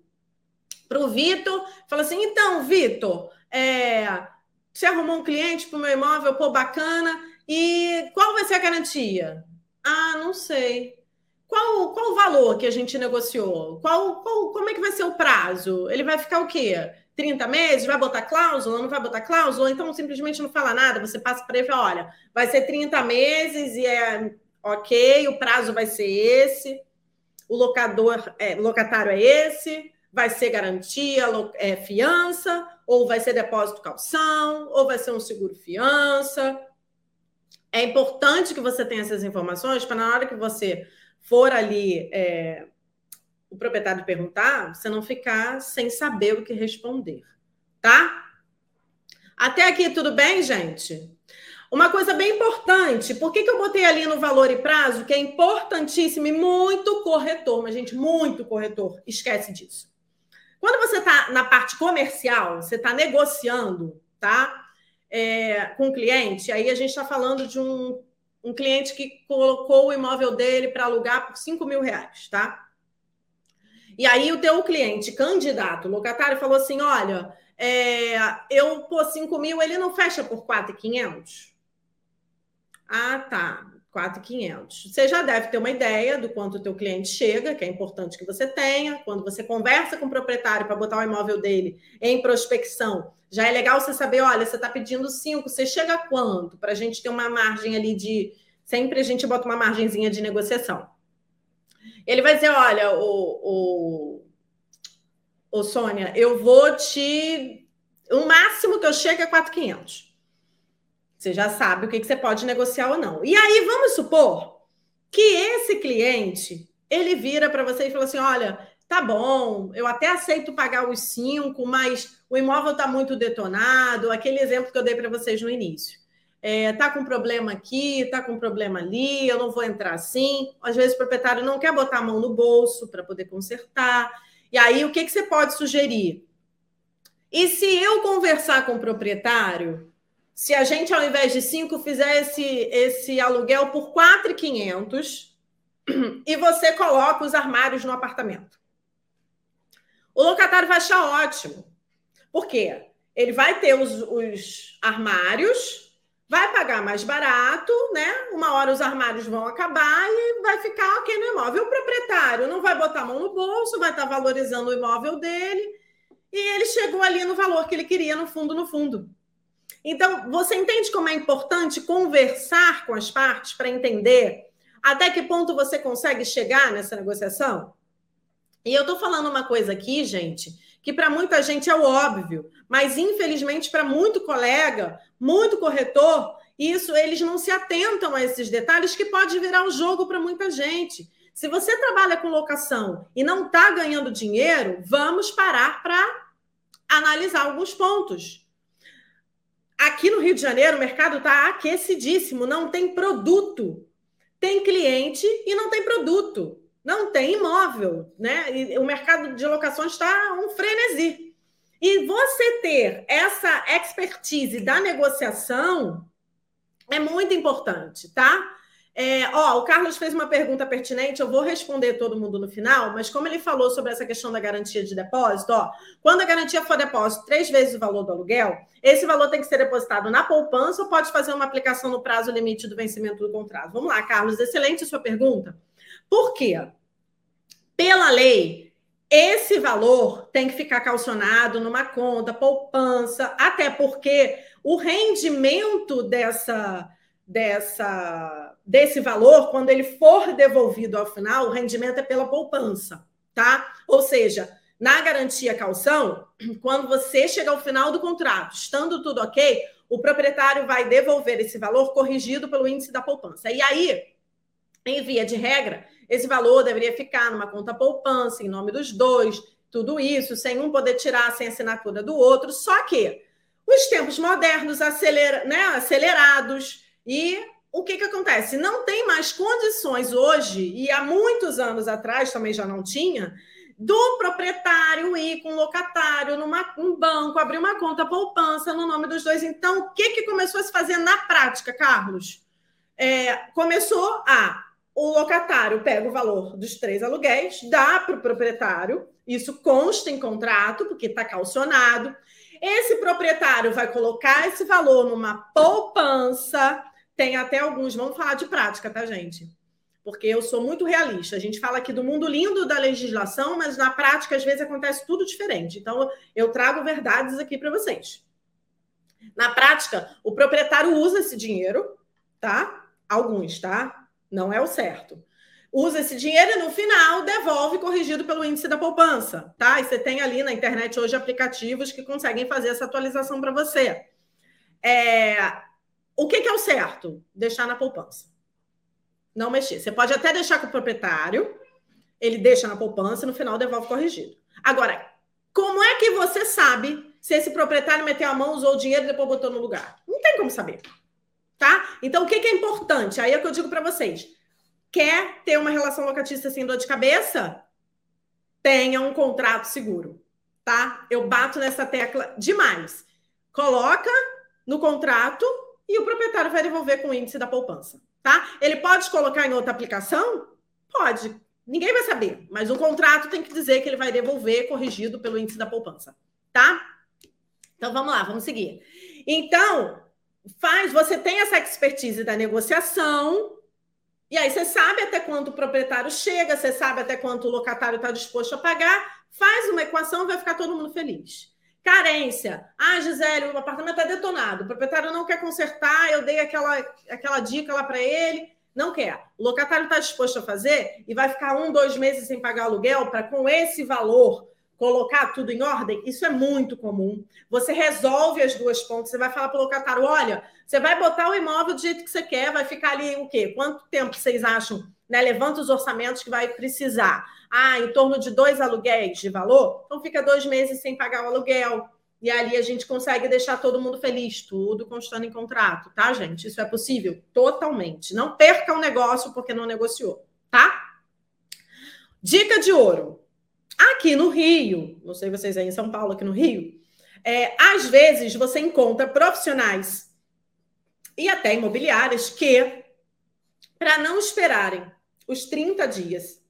pro Vitor, fala assim, então, Vitor, é, você arrumou um cliente para o meu imóvel, pô, bacana, e qual vai ser a garantia? Ah, não sei. Qual, qual o valor que a gente negociou? Qual, qual, como é que vai ser o prazo? Ele vai ficar o quê? 30 meses? Vai botar cláusula? Não vai botar cláusula? Então simplesmente não fala nada, você passa para ele e fala: olha, vai ser 30 meses e é ok, o prazo vai ser esse, o locador, é, locatário é esse, vai ser garantia, é, fiança, ou vai ser depósito calção, ou vai ser um seguro fiança. É importante que você tenha essas informações para na hora que você for ali é, o proprietário perguntar, você não ficar sem saber o que responder, tá? Até aqui tudo bem, gente? Uma coisa bem importante, por que, que eu botei ali no valor e prazo, que é importantíssimo e muito corretor, mas, gente, muito corretor, esquece disso. Quando você está na parte comercial, você está negociando, tá? É, com o cliente, aí a gente está falando de um, um cliente que colocou o imóvel dele para alugar por 5 mil reais, tá? E aí o teu cliente, candidato, locatário, falou assim: olha, é, eu pô 5 mil, ele não fecha por 4,500? Ah, tá. 4,500. Você já deve ter uma ideia do quanto o teu cliente chega, que é importante que você tenha. Quando você conversa com o proprietário para botar o imóvel dele em prospecção, já é legal você saber, olha, você está pedindo 5, você chega a quanto? Para a gente ter uma margem ali de... Sempre a gente bota uma margenzinha de negociação. Ele vai dizer, olha, o, o, o Sônia, eu vou te... O máximo que eu chego é 4,500. Você já sabe o que, que você pode negociar ou não. E aí, vamos supor que esse cliente ele vira para você e fala assim: olha, tá bom, eu até aceito pagar os cinco, mas o imóvel está muito detonado, aquele exemplo que eu dei para vocês no início. É, tá com problema aqui, tá com problema ali, eu não vou entrar assim. Às vezes o proprietário não quer botar a mão no bolso para poder consertar. E aí, o que, que você pode sugerir? E se eu conversar com o proprietário se a gente, ao invés de 5, fizer esse, esse aluguel por 4,500 e você coloca os armários no apartamento. O locatário vai achar ótimo. Por quê? Ele vai ter os, os armários, vai pagar mais barato, né? Uma hora os armários vão acabar e vai ficar ok no imóvel. O proprietário não vai botar a mão no bolso, vai estar valorizando o imóvel dele e ele chegou ali no valor que ele queria, no fundo, no fundo. Então, você entende como é importante conversar com as partes para entender até que ponto você consegue chegar nessa negociação? E eu estou falando uma coisa aqui, gente, que para muita gente é o óbvio, mas infelizmente para muito colega, muito corretor, isso eles não se atentam a esses detalhes que pode virar um jogo para muita gente. Se você trabalha com locação e não está ganhando dinheiro, vamos parar para analisar alguns pontos. Aqui no Rio de Janeiro, o mercado está aquecidíssimo, não tem produto. Tem cliente e não tem produto. Não tem imóvel, né? E o mercado de locações está um frenesi. E você ter essa expertise da negociação é muito importante, tá? É, ó, o Carlos fez uma pergunta pertinente, eu vou responder todo mundo no final, mas como ele falou sobre essa questão da garantia de depósito, ó, quando a garantia for depósito três vezes o valor do aluguel, esse valor tem que ser depositado na poupança ou pode fazer uma aplicação no prazo limite do vencimento do contrato? Vamos lá, Carlos, excelente sua pergunta. Por quê? Pela lei, esse valor tem que ficar calcionado numa conta, poupança, até porque o rendimento dessa dessa, desse valor, quando ele for devolvido ao final, o rendimento é pela poupança, tá? Ou seja, na garantia calção, quando você chega ao final do contrato, estando tudo ok, o proprietário vai devolver esse valor corrigido pelo índice da poupança. E aí, em via de regra, esse valor deveria ficar numa conta poupança, em nome dos dois, tudo isso, sem um poder tirar sem assinatura do outro. Só que os tempos modernos, acelera, né, acelerados, e o que, que acontece? Não tem mais condições hoje, e há muitos anos atrás também já não tinha, do proprietário ir com o locatário numa, um banco, abrir uma conta poupança no nome dos dois. Então, o que, que começou a se fazer na prática, Carlos? É, começou a o locatário pega o valor dos três aluguéis, dá para o proprietário, isso consta em contrato, porque está calcionado. Esse proprietário vai colocar esse valor numa poupança tem até alguns, vamos falar de prática, tá, gente? Porque eu sou muito realista. A gente fala aqui do mundo lindo da legislação, mas na prática, às vezes, acontece tudo diferente. Então, eu trago verdades aqui para vocês. Na prática, o proprietário usa esse dinheiro, tá? Alguns, tá? Não é o certo. Usa esse dinheiro e no final devolve corrigido pelo índice da poupança, tá? E você tem ali na internet hoje aplicativos que conseguem fazer essa atualização para você. É... O que, que é o certo? Deixar na poupança. Não mexer. Você pode até deixar com o proprietário, ele deixa na poupança e no final devolve corrigido. Agora, como é que você sabe se esse proprietário meteu a mão, usou o dinheiro e depois botou no lugar? Não tem como saber. Tá? Então, o que, que é importante? Aí é o que eu digo para vocês. Quer ter uma relação locatícia sem dor de cabeça? Tenha um contrato seguro. Tá? Eu bato nessa tecla demais. Coloca no contrato e o proprietário vai devolver com o índice da poupança. Tá? Ele pode colocar em outra aplicação? Pode. Ninguém vai saber, mas o contrato tem que dizer que ele vai devolver corrigido pelo índice da poupança, tá? Então vamos lá, vamos seguir. Então, faz, você tem essa expertise da negociação, e aí você sabe até quanto o proprietário chega, você sabe até quanto o locatário está disposto a pagar, faz uma equação, vai ficar todo mundo feliz. Carência. Ah, Gisele, o apartamento está detonado, o proprietário não quer consertar, eu dei aquela, aquela dica lá para ele não quer. O locatário está disposto a fazer e vai ficar um, dois meses sem pagar aluguel para, com esse valor, colocar tudo em ordem? Isso é muito comum. Você resolve as duas pontas. Você vai falar para o locatário: olha, você vai botar o imóvel do jeito que você quer, vai ficar ali o quê? Quanto tempo vocês acham? Né? Levanta os orçamentos que vai precisar. Ah, em torno de dois aluguéis de valor? Então fica dois meses sem pagar o aluguel e ali a gente consegue deixar todo mundo feliz, tudo constando em contrato, tá, gente? Isso é possível? Totalmente. Não perca o um negócio porque não negociou, tá? Dica de ouro. Aqui no Rio, não sei vocês aí em São Paulo, aqui no Rio, é, às vezes você encontra profissionais e até imobiliárias que, para não esperarem os 30 dias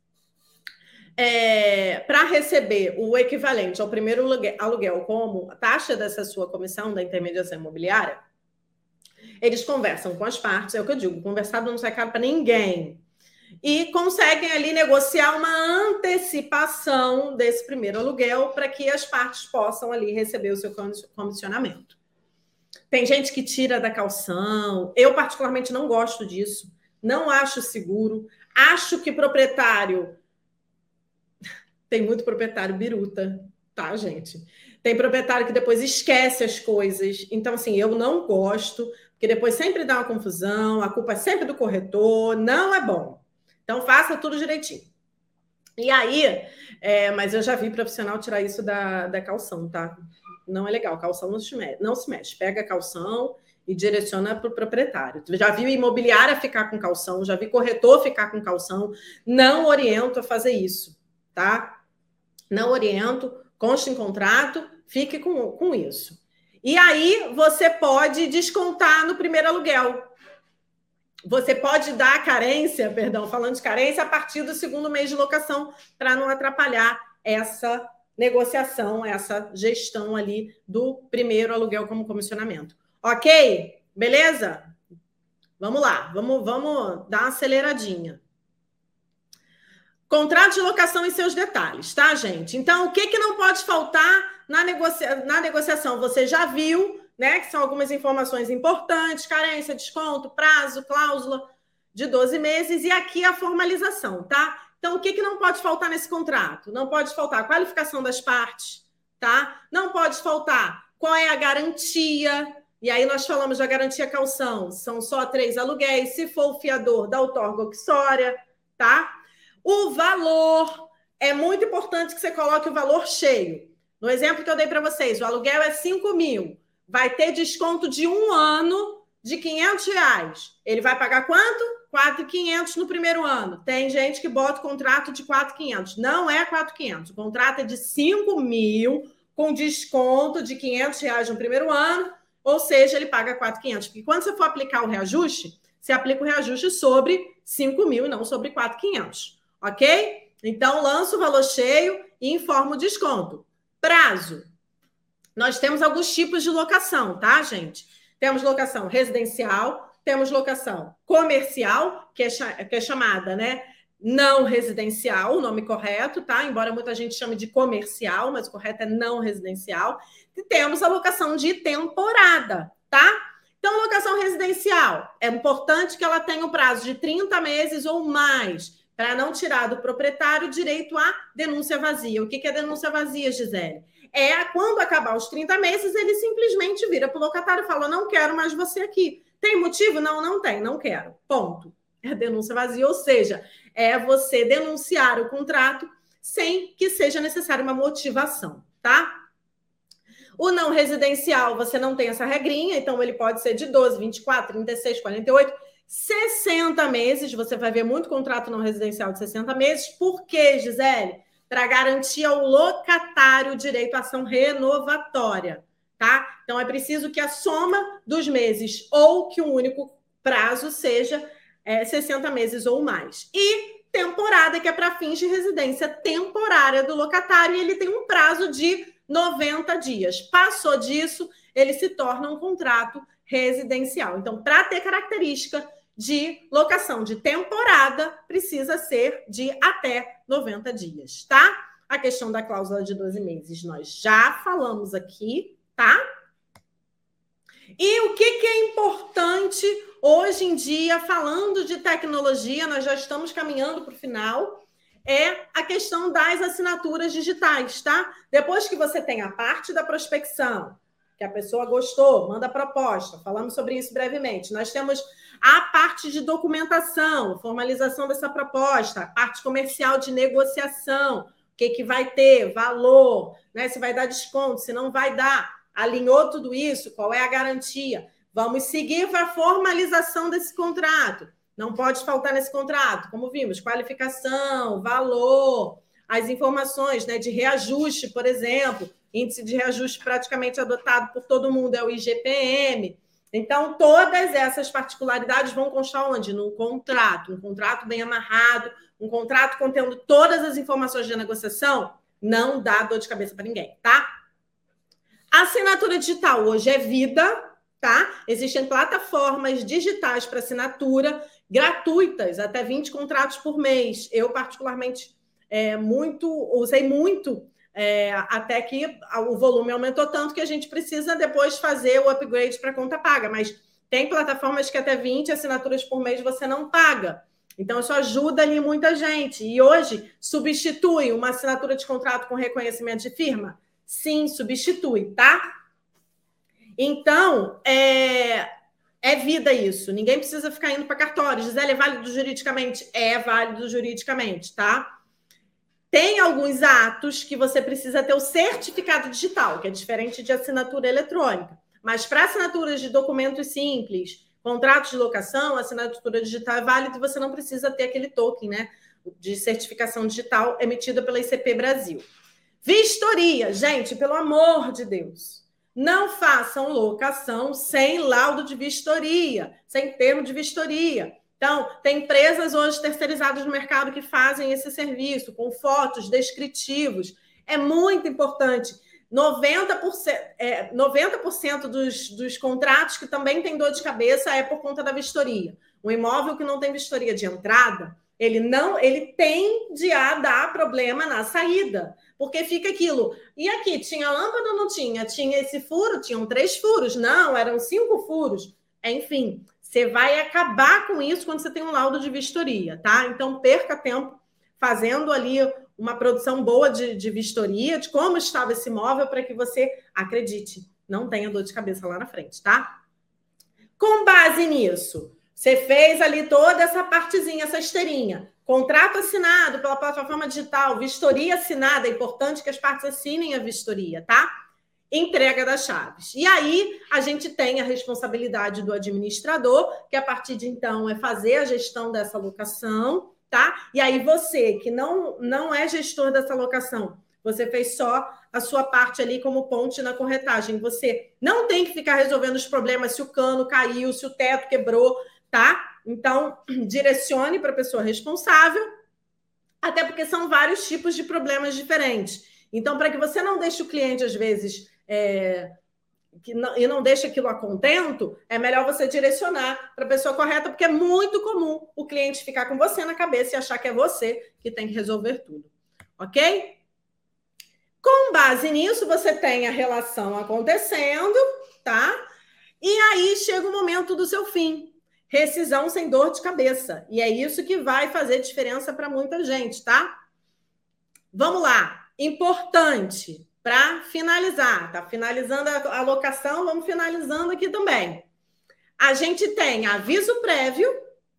é, para receber o equivalente ao primeiro aluguel como taxa dessa sua comissão da intermediação imobiliária, eles conversam com as partes, é o que eu digo, conversado não sai caro para ninguém. E conseguem ali negociar uma antecipação desse primeiro aluguel para que as partes possam ali receber o seu comissionamento. Tem gente que tira da calção. Eu, particularmente, não gosto disso. Não acho seguro. Acho que proprietário tem muito proprietário biruta, tá, gente? Tem proprietário que depois esquece as coisas. Então, assim, eu não gosto, porque depois sempre dá uma confusão, a culpa é sempre do corretor, não é bom. Então, faça tudo direitinho. E aí, é, mas eu já vi profissional tirar isso da, da calção, tá? Não é legal, calção não se mexe, não se mexe. Pega a calção e direciona para o proprietário. Já vi imobiliária ficar com calção, já vi corretor ficar com calção. Não oriento a fazer isso, tá? não oriento, conste em contrato, fique com, com isso. E aí você pode descontar no primeiro aluguel. Você pode dar carência, perdão, falando de carência, a partir do segundo mês de locação, para não atrapalhar essa negociação, essa gestão ali do primeiro aluguel como comissionamento. Ok? Beleza? Vamos lá, vamos, vamos dar uma aceleradinha. Contrato de locação e seus detalhes, tá, gente? Então, o que, que não pode faltar na, negocia... na negociação? Você já viu, né? Que são algumas informações importantes: carência, desconto, prazo, cláusula de 12 meses, e aqui a formalização, tá? Então, o que, que não pode faltar nesse contrato? Não pode faltar a qualificação das partes, tá? Não pode faltar qual é a garantia. E aí nós falamos da garantia calção, são só três aluguéis. Se for o fiador, da outorga oxória, tá? O valor é muito importante que você coloque o valor cheio. No exemplo que eu dei para vocês, o aluguel é 5 mil. Vai ter desconto de um ano de 500 reais. Ele vai pagar quanto? 4,500 no primeiro ano. Tem gente que bota o contrato de 4,500. Não é 4,500. O contrato é de 5 mil com desconto de 500 reais no primeiro ano. Ou seja, ele paga 4,500. Porque quando você for aplicar o reajuste, você aplica o reajuste sobre 5 mil não sobre 4,500 ok? Então, lança o valor cheio e informa o desconto. Prazo. Nós temos alguns tipos de locação, tá, gente? Temos locação residencial, temos locação comercial, que é, que é chamada, né? Não residencial, o nome correto, tá? Embora muita gente chame de comercial, mas o correto é não residencial. E temos a locação de temporada, tá? Então, locação residencial, é importante que ela tenha um prazo de 30 meses ou mais, para não tirar do proprietário o direito à denúncia vazia. O que é denúncia vazia, Gisele? É quando acabar os 30 meses, ele simplesmente vira para o locatário e fala: não quero mais você aqui. Tem motivo? Não, não tem, não quero. Ponto. É denúncia vazia, ou seja, é você denunciar o contrato sem que seja necessária uma motivação, tá? O não residencial, você não tem essa regrinha, então ele pode ser de 12, 24, 36, 48, 60 meses. Você vai ver muito contrato não residencial de 60 meses. Por quê, Gisele? Para garantir ao locatário o direito à ação renovatória, tá? Então é preciso que a soma dos meses ou que um único prazo seja é, 60 meses ou mais. E temporada, que é para fins de residência temporária do locatário, e ele tem um prazo de 90 dias. Passou disso, ele se torna um contrato residencial. Então, para ter característica de locação de temporada, precisa ser de até 90 dias, tá? A questão da cláusula de 12 meses nós já falamos aqui, tá? E o que, que é importante hoje em dia, falando de tecnologia, nós já estamos caminhando para o final, é a questão das assinaturas digitais, tá? Depois que você tem a parte da prospecção, que a pessoa gostou, manda proposta, falamos sobre isso brevemente. Nós temos a parte de documentação, formalização dessa proposta, a parte comercial de negociação, o que, que vai ter, valor, né? se vai dar desconto, se não vai dar alinhou tudo isso, qual é a garantia? Vamos seguir para a formalização desse contrato. Não pode faltar nesse contrato, como vimos, qualificação, valor, as informações né, de reajuste, por exemplo, índice de reajuste praticamente adotado por todo mundo é o IGPM. Então, todas essas particularidades vão constar onde? No contrato, um contrato bem amarrado, um contrato contendo todas as informações de negociação, não dá dor de cabeça para ninguém, tá? Assinatura digital hoje é vida, tá? Existem plataformas digitais para assinatura gratuitas, até 20 contratos por mês. Eu, particularmente, é, muito, usei muito, é, até que o volume aumentou tanto que a gente precisa depois fazer o upgrade para conta paga. Mas tem plataformas que até 20 assinaturas por mês você não paga. Então, isso ajuda ali muita gente. E hoje substitui uma assinatura de contrato com reconhecimento de firma Sim, substitui, tá? Então, é, é vida isso. Ninguém precisa ficar indo para cartório. Gisele, é válido juridicamente? É válido juridicamente, tá? Tem alguns atos que você precisa ter o certificado digital, que é diferente de assinatura eletrônica. Mas para assinaturas de documentos simples, contratos de locação, assinatura digital é válida e você não precisa ter aquele token, né? De certificação digital emitida pela ICP Brasil. Vistoria, gente, pelo amor de Deus. Não façam locação sem laudo de vistoria, sem termo de vistoria. Então, tem empresas hoje terceirizadas no mercado que fazem esse serviço com fotos, descritivos. É muito importante. 90%, é, 90 dos, dos contratos que também tem dor de cabeça é por conta da vistoria. Um imóvel que não tem vistoria de entrada, ele não, ele tende a dar problema na saída. Porque fica aquilo. E aqui, tinha lâmpada ou não tinha? Tinha esse furo? Tinham três furos? Não, eram cinco furos. Enfim, você vai acabar com isso quando você tem um laudo de vistoria, tá? Então, perca tempo fazendo ali uma produção boa de, de vistoria, de como estava esse imóvel, para que você acredite, não tenha dor de cabeça lá na frente, tá? Com base nisso, você fez ali toda essa partezinha, essa esteirinha. Contrato assinado pela plataforma digital, vistoria assinada, é importante que as partes assinem a vistoria, tá? Entrega das chaves. E aí a gente tem a responsabilidade do administrador, que a partir de então é fazer a gestão dessa locação, tá? E aí você que não não é gestor dessa locação, você fez só a sua parte ali como ponte na corretagem. Você não tem que ficar resolvendo os problemas se o cano caiu, se o teto quebrou, tá? Então, direcione para a pessoa responsável, até porque são vários tipos de problemas diferentes. Então, para que você não deixe o cliente, às vezes, é, que não, e não deixe aquilo a contento, é melhor você direcionar para a pessoa correta, porque é muito comum o cliente ficar com você na cabeça e achar que é você que tem que resolver tudo. Ok? Com base nisso, você tem a relação acontecendo, tá? E aí chega o momento do seu fim. Rescisão sem dor de cabeça. E é isso que vai fazer diferença para muita gente, tá? Vamos lá. Importante para finalizar. Tá finalizando a alocação, vamos finalizando aqui também. A gente tem aviso prévio,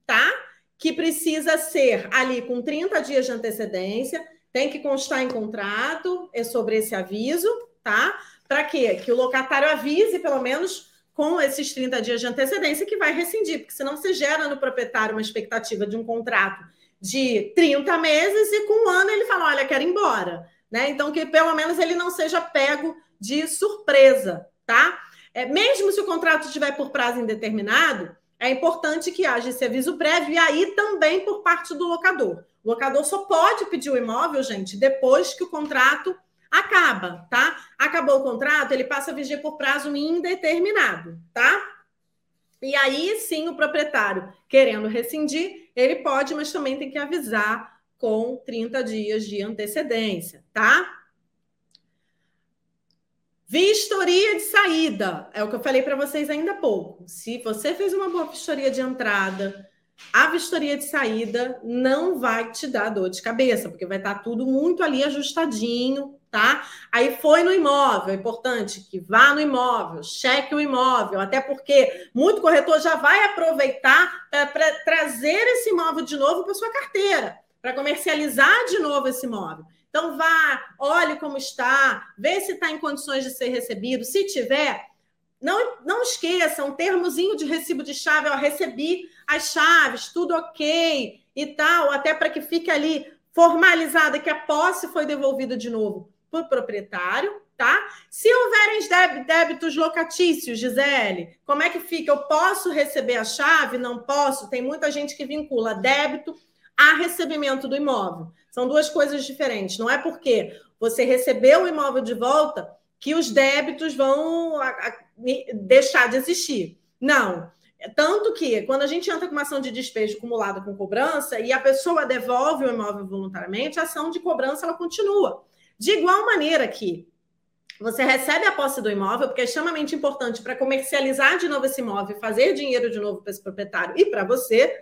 tá? Que precisa ser ali com 30 dias de antecedência, tem que constar em contrato é sobre esse aviso, tá? Para quê? Que o locatário avise, pelo menos, com esses 30 dias de antecedência, que vai rescindir, porque senão você gera no proprietário uma expectativa de um contrato de 30 meses e com um ano ele fala: olha, quero ir embora. Né? Então, que pelo menos ele não seja pego de surpresa, tá? É, mesmo se o contrato estiver por prazo indeterminado, é importante que haja esse aviso prévio e aí também por parte do locador. O locador só pode pedir o imóvel, gente, depois que o contrato acaba, tá? Acabou o contrato, ele passa a vigiar por prazo indeterminado, tá? E aí sim o proprietário, querendo rescindir, ele pode, mas também tem que avisar com 30 dias de antecedência, tá? Vistoria de saída, é o que eu falei para vocês ainda há pouco. Se você fez uma boa vistoria de entrada, a vistoria de saída não vai te dar dor de cabeça, porque vai estar tudo muito ali ajustadinho, tá? Aí foi no imóvel, é importante que vá no imóvel, cheque o imóvel, até porque muito corretor já vai aproveitar para trazer esse imóvel de novo para sua carteira para comercializar de novo esse imóvel. Então, vá, olhe como está, vê se está em condições de ser recebido. Se tiver, não, não esqueça, um termozinho de recibo de chave, ó, recebi as chaves, tudo ok e tal, até para que fique ali formalizada que a posse foi devolvida de novo para o proprietário, tá? Se houverem débitos locatícios, Gisele, como é que fica? Eu posso receber a chave? Não posso? Tem muita gente que vincula débito a recebimento do imóvel. São duas coisas diferentes. Não é porque você recebeu o imóvel de volta que os débitos vão deixar de existir. Não. Tanto que, quando a gente entra com uma ação de despejo acumulada com cobrança e a pessoa devolve o imóvel voluntariamente, a ação de cobrança ela continua. De igual maneira que você recebe a posse do imóvel, porque é extremamente importante para comercializar de novo esse imóvel, fazer dinheiro de novo para esse proprietário e para você.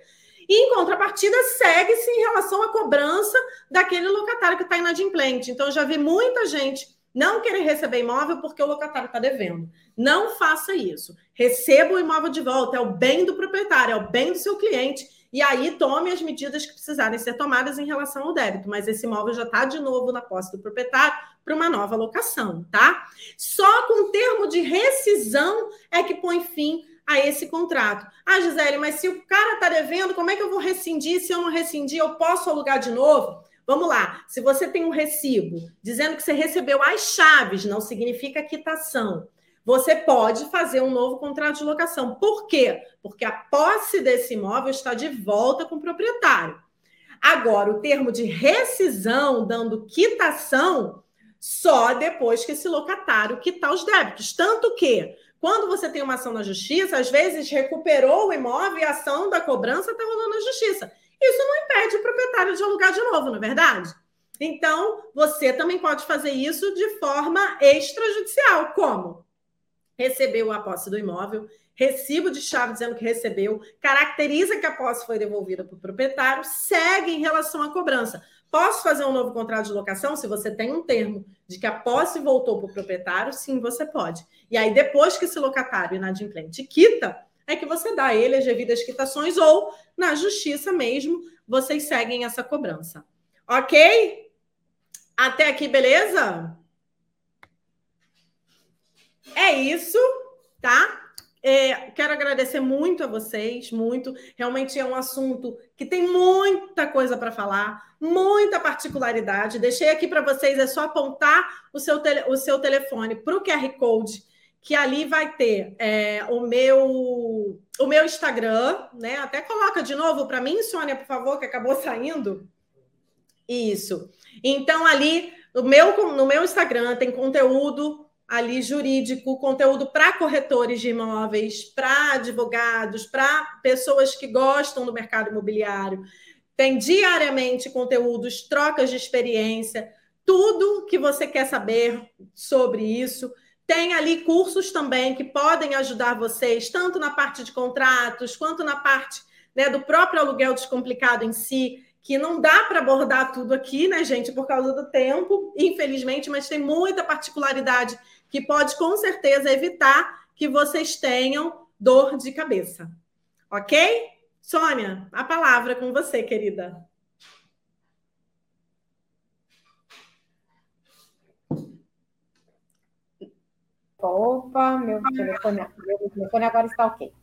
E, em contrapartida, segue-se em relação à cobrança daquele locatário que está inadimplente. Então, já vi muita gente não querer receber imóvel porque o locatário está devendo. Não faça isso. Receba o imóvel de volta, é o bem do proprietário, é o bem do seu cliente. E aí tome as medidas que precisarem ser tomadas em relação ao débito. Mas esse imóvel já está de novo na posse do proprietário para uma nova locação, tá? Só com o termo de rescisão é que põe fim a esse contrato. Ah, Gisele, mas se o cara está devendo, como é que eu vou rescindir? Se eu não rescindir, eu posso alugar de novo? Vamos lá. Se você tem um recibo dizendo que você recebeu as chaves, não significa quitação. Você pode fazer um novo contrato de locação. Por quê? Porque a posse desse imóvel está de volta com o proprietário. Agora, o termo de rescisão, dando quitação, só depois que esse locatário quitar os débitos. Tanto que quando você tem uma ação na justiça, às vezes recuperou o imóvel e a ação da cobrança está rolando na justiça. Isso não impede o proprietário de alugar de novo, não é verdade? Então, você também pode fazer isso de forma extrajudicial. Como? Recebeu a posse do imóvel, recibo de chave dizendo que recebeu, caracteriza que a posse foi devolvida para o proprietário, segue em relação à cobrança. Posso fazer um novo contrato de locação? Se você tem um termo de que a posse voltou para o proprietário, sim, você pode. E aí, depois que esse locatário inadimplente quita, é que você dá a ele as devidas quitações ou, na justiça mesmo, vocês seguem essa cobrança. Ok? Até aqui, beleza? É isso, tá? É, quero agradecer muito a vocês, muito. Realmente é um assunto que tem muita coisa para falar, muita particularidade. Deixei aqui para vocês, é só apontar o seu, tele, o seu telefone para o QR Code, que ali vai ter é, o, meu, o meu Instagram, né? Até coloca de novo para mim, Sônia, por favor, que acabou saindo. Isso. Então, ali no meu, no meu Instagram tem conteúdo ali jurídico, conteúdo para corretores de imóveis, para advogados, para pessoas que gostam do mercado imobiliário. Tem diariamente conteúdos, trocas de experiência, tudo que você quer saber sobre isso. Tem ali cursos também que podem ajudar vocês, tanto na parte de contratos, quanto na parte né, do próprio aluguel descomplicado em si, que não dá para abordar tudo aqui, né, gente, por causa do tempo, infelizmente, mas tem muita particularidade que pode com certeza evitar que vocês tenham dor de cabeça. Ok? Sônia, a palavra com você, querida. Opa, meu telefone, meu telefone agora está ok.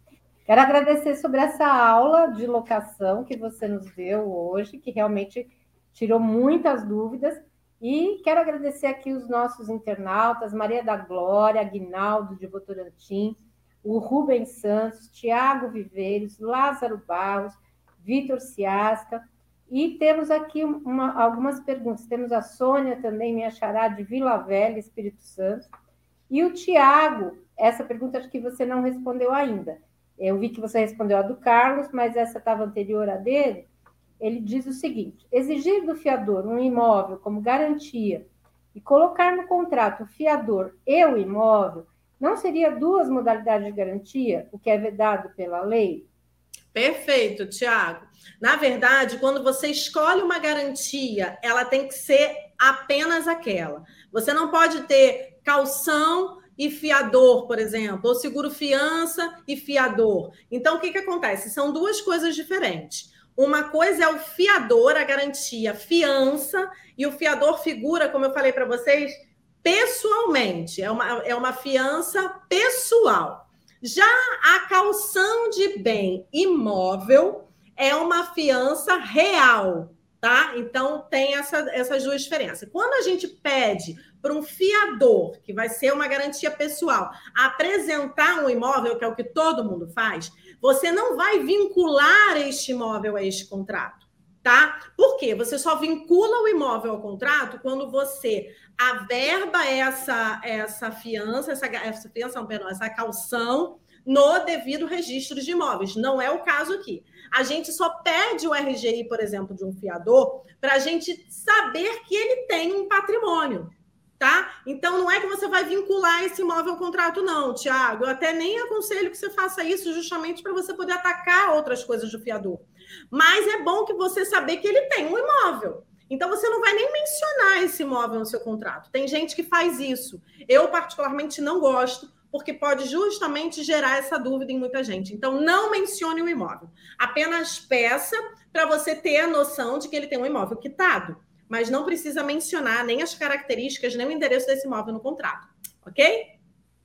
Quero agradecer sobre essa aula de locação que você nos deu hoje, que realmente tirou muitas dúvidas. E quero agradecer aqui os nossos internautas, Maria da Glória, Aguinaldo de Votorantim, o Rubens Santos, Tiago Viveiros, Lázaro Barros, Vitor Ciasca. E temos aqui uma, algumas perguntas. Temos a Sônia também, me achará, de Vila Velha, Espírito Santo. E o Tiago, essa pergunta acho que você não respondeu ainda. Eu vi que você respondeu a do Carlos, mas essa estava anterior a dele. Ele diz o seguinte: exigir do fiador um imóvel como garantia e colocar no contrato o fiador e o imóvel não seria duas modalidades de garantia, o que é vedado pela lei? Perfeito, Tiago. Na verdade, quando você escolhe uma garantia, ela tem que ser apenas aquela. Você não pode ter calção e fiador, por exemplo, ou seguro fiança e fiador. Então, o que, que acontece? São duas coisas diferentes. Uma coisa é o fiador, a garantia fiança, e o fiador figura, como eu falei para vocês, pessoalmente. É uma, é uma fiança pessoal. Já a calção de bem imóvel é uma fiança real, tá? Então tem essa, essas duas diferenças. Quando a gente pede para um fiador, que vai ser uma garantia pessoal, apresentar um imóvel, que é o que todo mundo faz, você não vai vincular este imóvel a este contrato, tá? Por quê? Você só vincula o imóvel ao contrato quando você averba essa essa fiança, essa, essa fiança, perdão, essa calção no devido registro de imóveis. Não é o caso aqui. A gente só pede o RGI, por exemplo, de um fiador para a gente saber que ele tem um patrimônio tá? Então não é que você vai vincular esse imóvel ao contrato, não, Tiago. Eu até nem aconselho que você faça isso justamente para você poder atacar outras coisas do fiador. Mas é bom que você saber que ele tem um imóvel. Então você não vai nem mencionar esse imóvel no seu contrato. Tem gente que faz isso. Eu particularmente não gosto, porque pode justamente gerar essa dúvida em muita gente. Então não mencione o imóvel. Apenas peça para você ter a noção de que ele tem um imóvel quitado mas não precisa mencionar nem as características, nem o endereço desse imóvel no contrato, ok?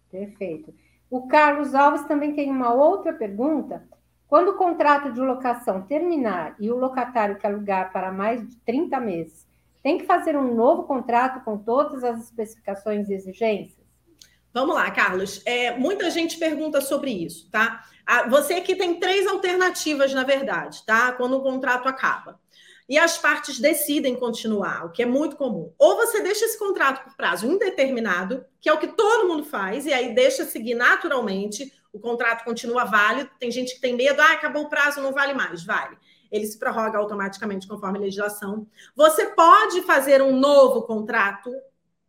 Perfeito. O Carlos Alves também tem uma outra pergunta. Quando o contrato de locação terminar e o locatário que alugar para mais de 30 meses, tem que fazer um novo contrato com todas as especificações e exigências? Vamos lá, Carlos. É, muita gente pergunta sobre isso, tá? Ah, você aqui tem três alternativas, na verdade, tá? Quando o contrato acaba e as partes decidem continuar, o que é muito comum. Ou você deixa esse contrato por prazo indeterminado, que é o que todo mundo faz, e aí deixa seguir naturalmente, o contrato continua válido. Tem gente que tem medo, ah, acabou o prazo, não vale mais. Vale. Ele se prorroga automaticamente conforme a legislação. Você pode fazer um novo contrato,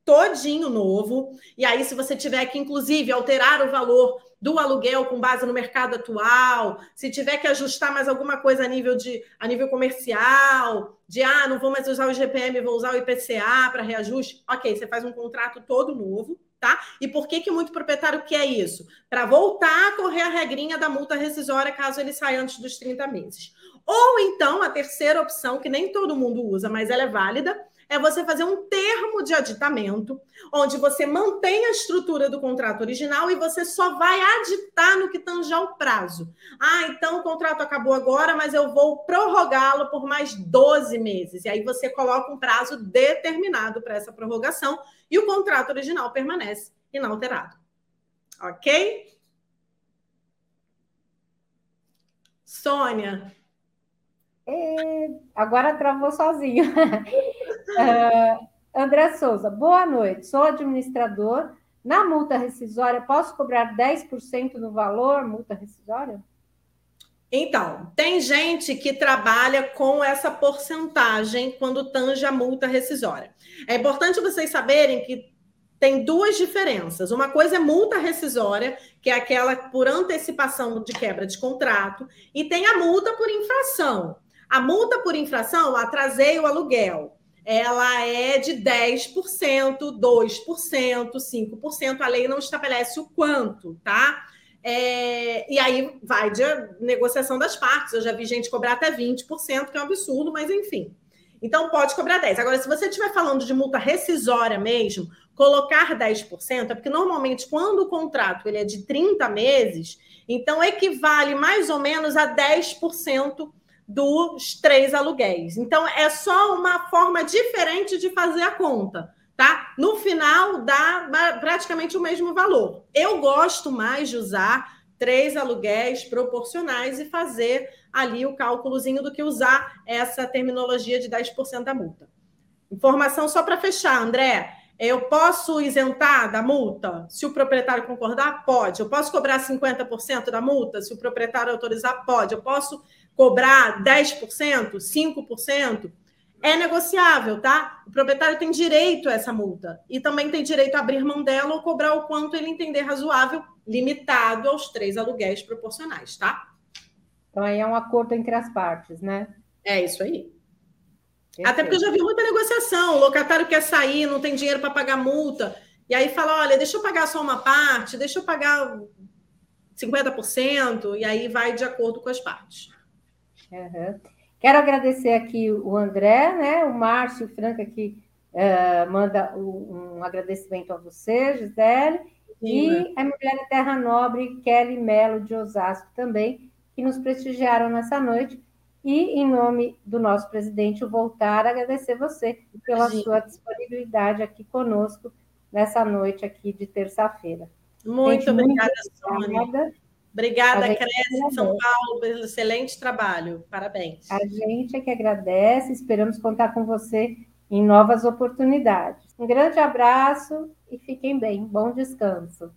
todinho novo, e aí, se você tiver que, inclusive, alterar o valor do aluguel com base no mercado atual, se tiver que ajustar mais alguma coisa a nível de a nível comercial, de ah, não vou mais usar o IGPM, vou usar o IPCA para reajuste, ok, você faz um contrato todo novo, tá? E por que que muito proprietário quer isso? Para voltar a correr a regrinha da multa rescisória caso ele saia antes dos 30 meses. Ou então a terceira opção, que nem todo mundo usa, mas ela é válida, é você fazer um termo de aditamento, onde você mantém a estrutura do contrato original e você só vai aditar no que tange ao prazo. Ah, então o contrato acabou agora, mas eu vou prorrogá-lo por mais 12 meses. E aí você coloca um prazo determinado para essa prorrogação e o contrato original permanece inalterado. Ok? Sônia, é, agora travou sozinho. uh, André Souza, boa noite. Sou administrador. Na multa rescisória, posso cobrar 10% no valor multa rescisória? Então, tem gente que trabalha com essa porcentagem quando tange a multa rescisória. É importante vocês saberem que tem duas diferenças. Uma coisa é multa rescisória, que é aquela por antecipação de quebra de contrato, e tem a multa por infração. A multa por infração, atrasei o aluguel, ela é de 10%, 2%, 5%. A lei não estabelece o quanto, tá? É, e aí vai de negociação das partes. Eu já vi gente cobrar até 20%, que é um absurdo, mas enfim. Então pode cobrar 10%. Agora, se você estiver falando de multa rescisória mesmo, colocar 10%, é porque normalmente quando o contrato ele é de 30 meses, então equivale mais ou menos a 10% dos três aluguéis. Então é só uma forma diferente de fazer a conta tá? No final dá praticamente o mesmo valor. Eu gosto mais de usar três aluguéis proporcionais e fazer ali o cálculozinho do que usar essa terminologia de 10% da multa. Informação só para fechar, André. Eu posso isentar da multa se o proprietário concordar? Pode. Eu posso cobrar 50% da multa se o proprietário autorizar? Pode. Eu posso cobrar 10%, 5%? é negociável, tá? O proprietário tem direito a essa multa e também tem direito a abrir mão dela ou cobrar o quanto ele entender razoável, limitado aos três aluguéis proporcionais, tá? Então aí é um acordo entre as partes, né? É isso aí. Perfeito. Até porque eu já vi muita negociação. O locatário quer sair, não tem dinheiro para pagar multa. E aí fala: olha, deixa eu pagar só uma parte, deixa eu pagar 50%, e aí vai de acordo com as partes. Uhum. Quero agradecer aqui o André, né? O Márcio Franca que uh, manda um agradecimento a você, Gisele, Sim, e né? a Mulher Terra Nobre, Kelly Melo de Osasco também, que nos prestigiaram nessa noite. E, em nome do nosso presidente, Voltar, agradecer você pela Sim. sua disponibilidade aqui conosco nessa noite aqui de terça-feira. Muito Gente, obrigada, Sônia. Obrigada, Cresce São Paulo, pelo excelente trabalho. Parabéns. A gente é que agradece, esperamos contar com você em novas oportunidades. Um grande abraço e fiquem bem. Bom descanso.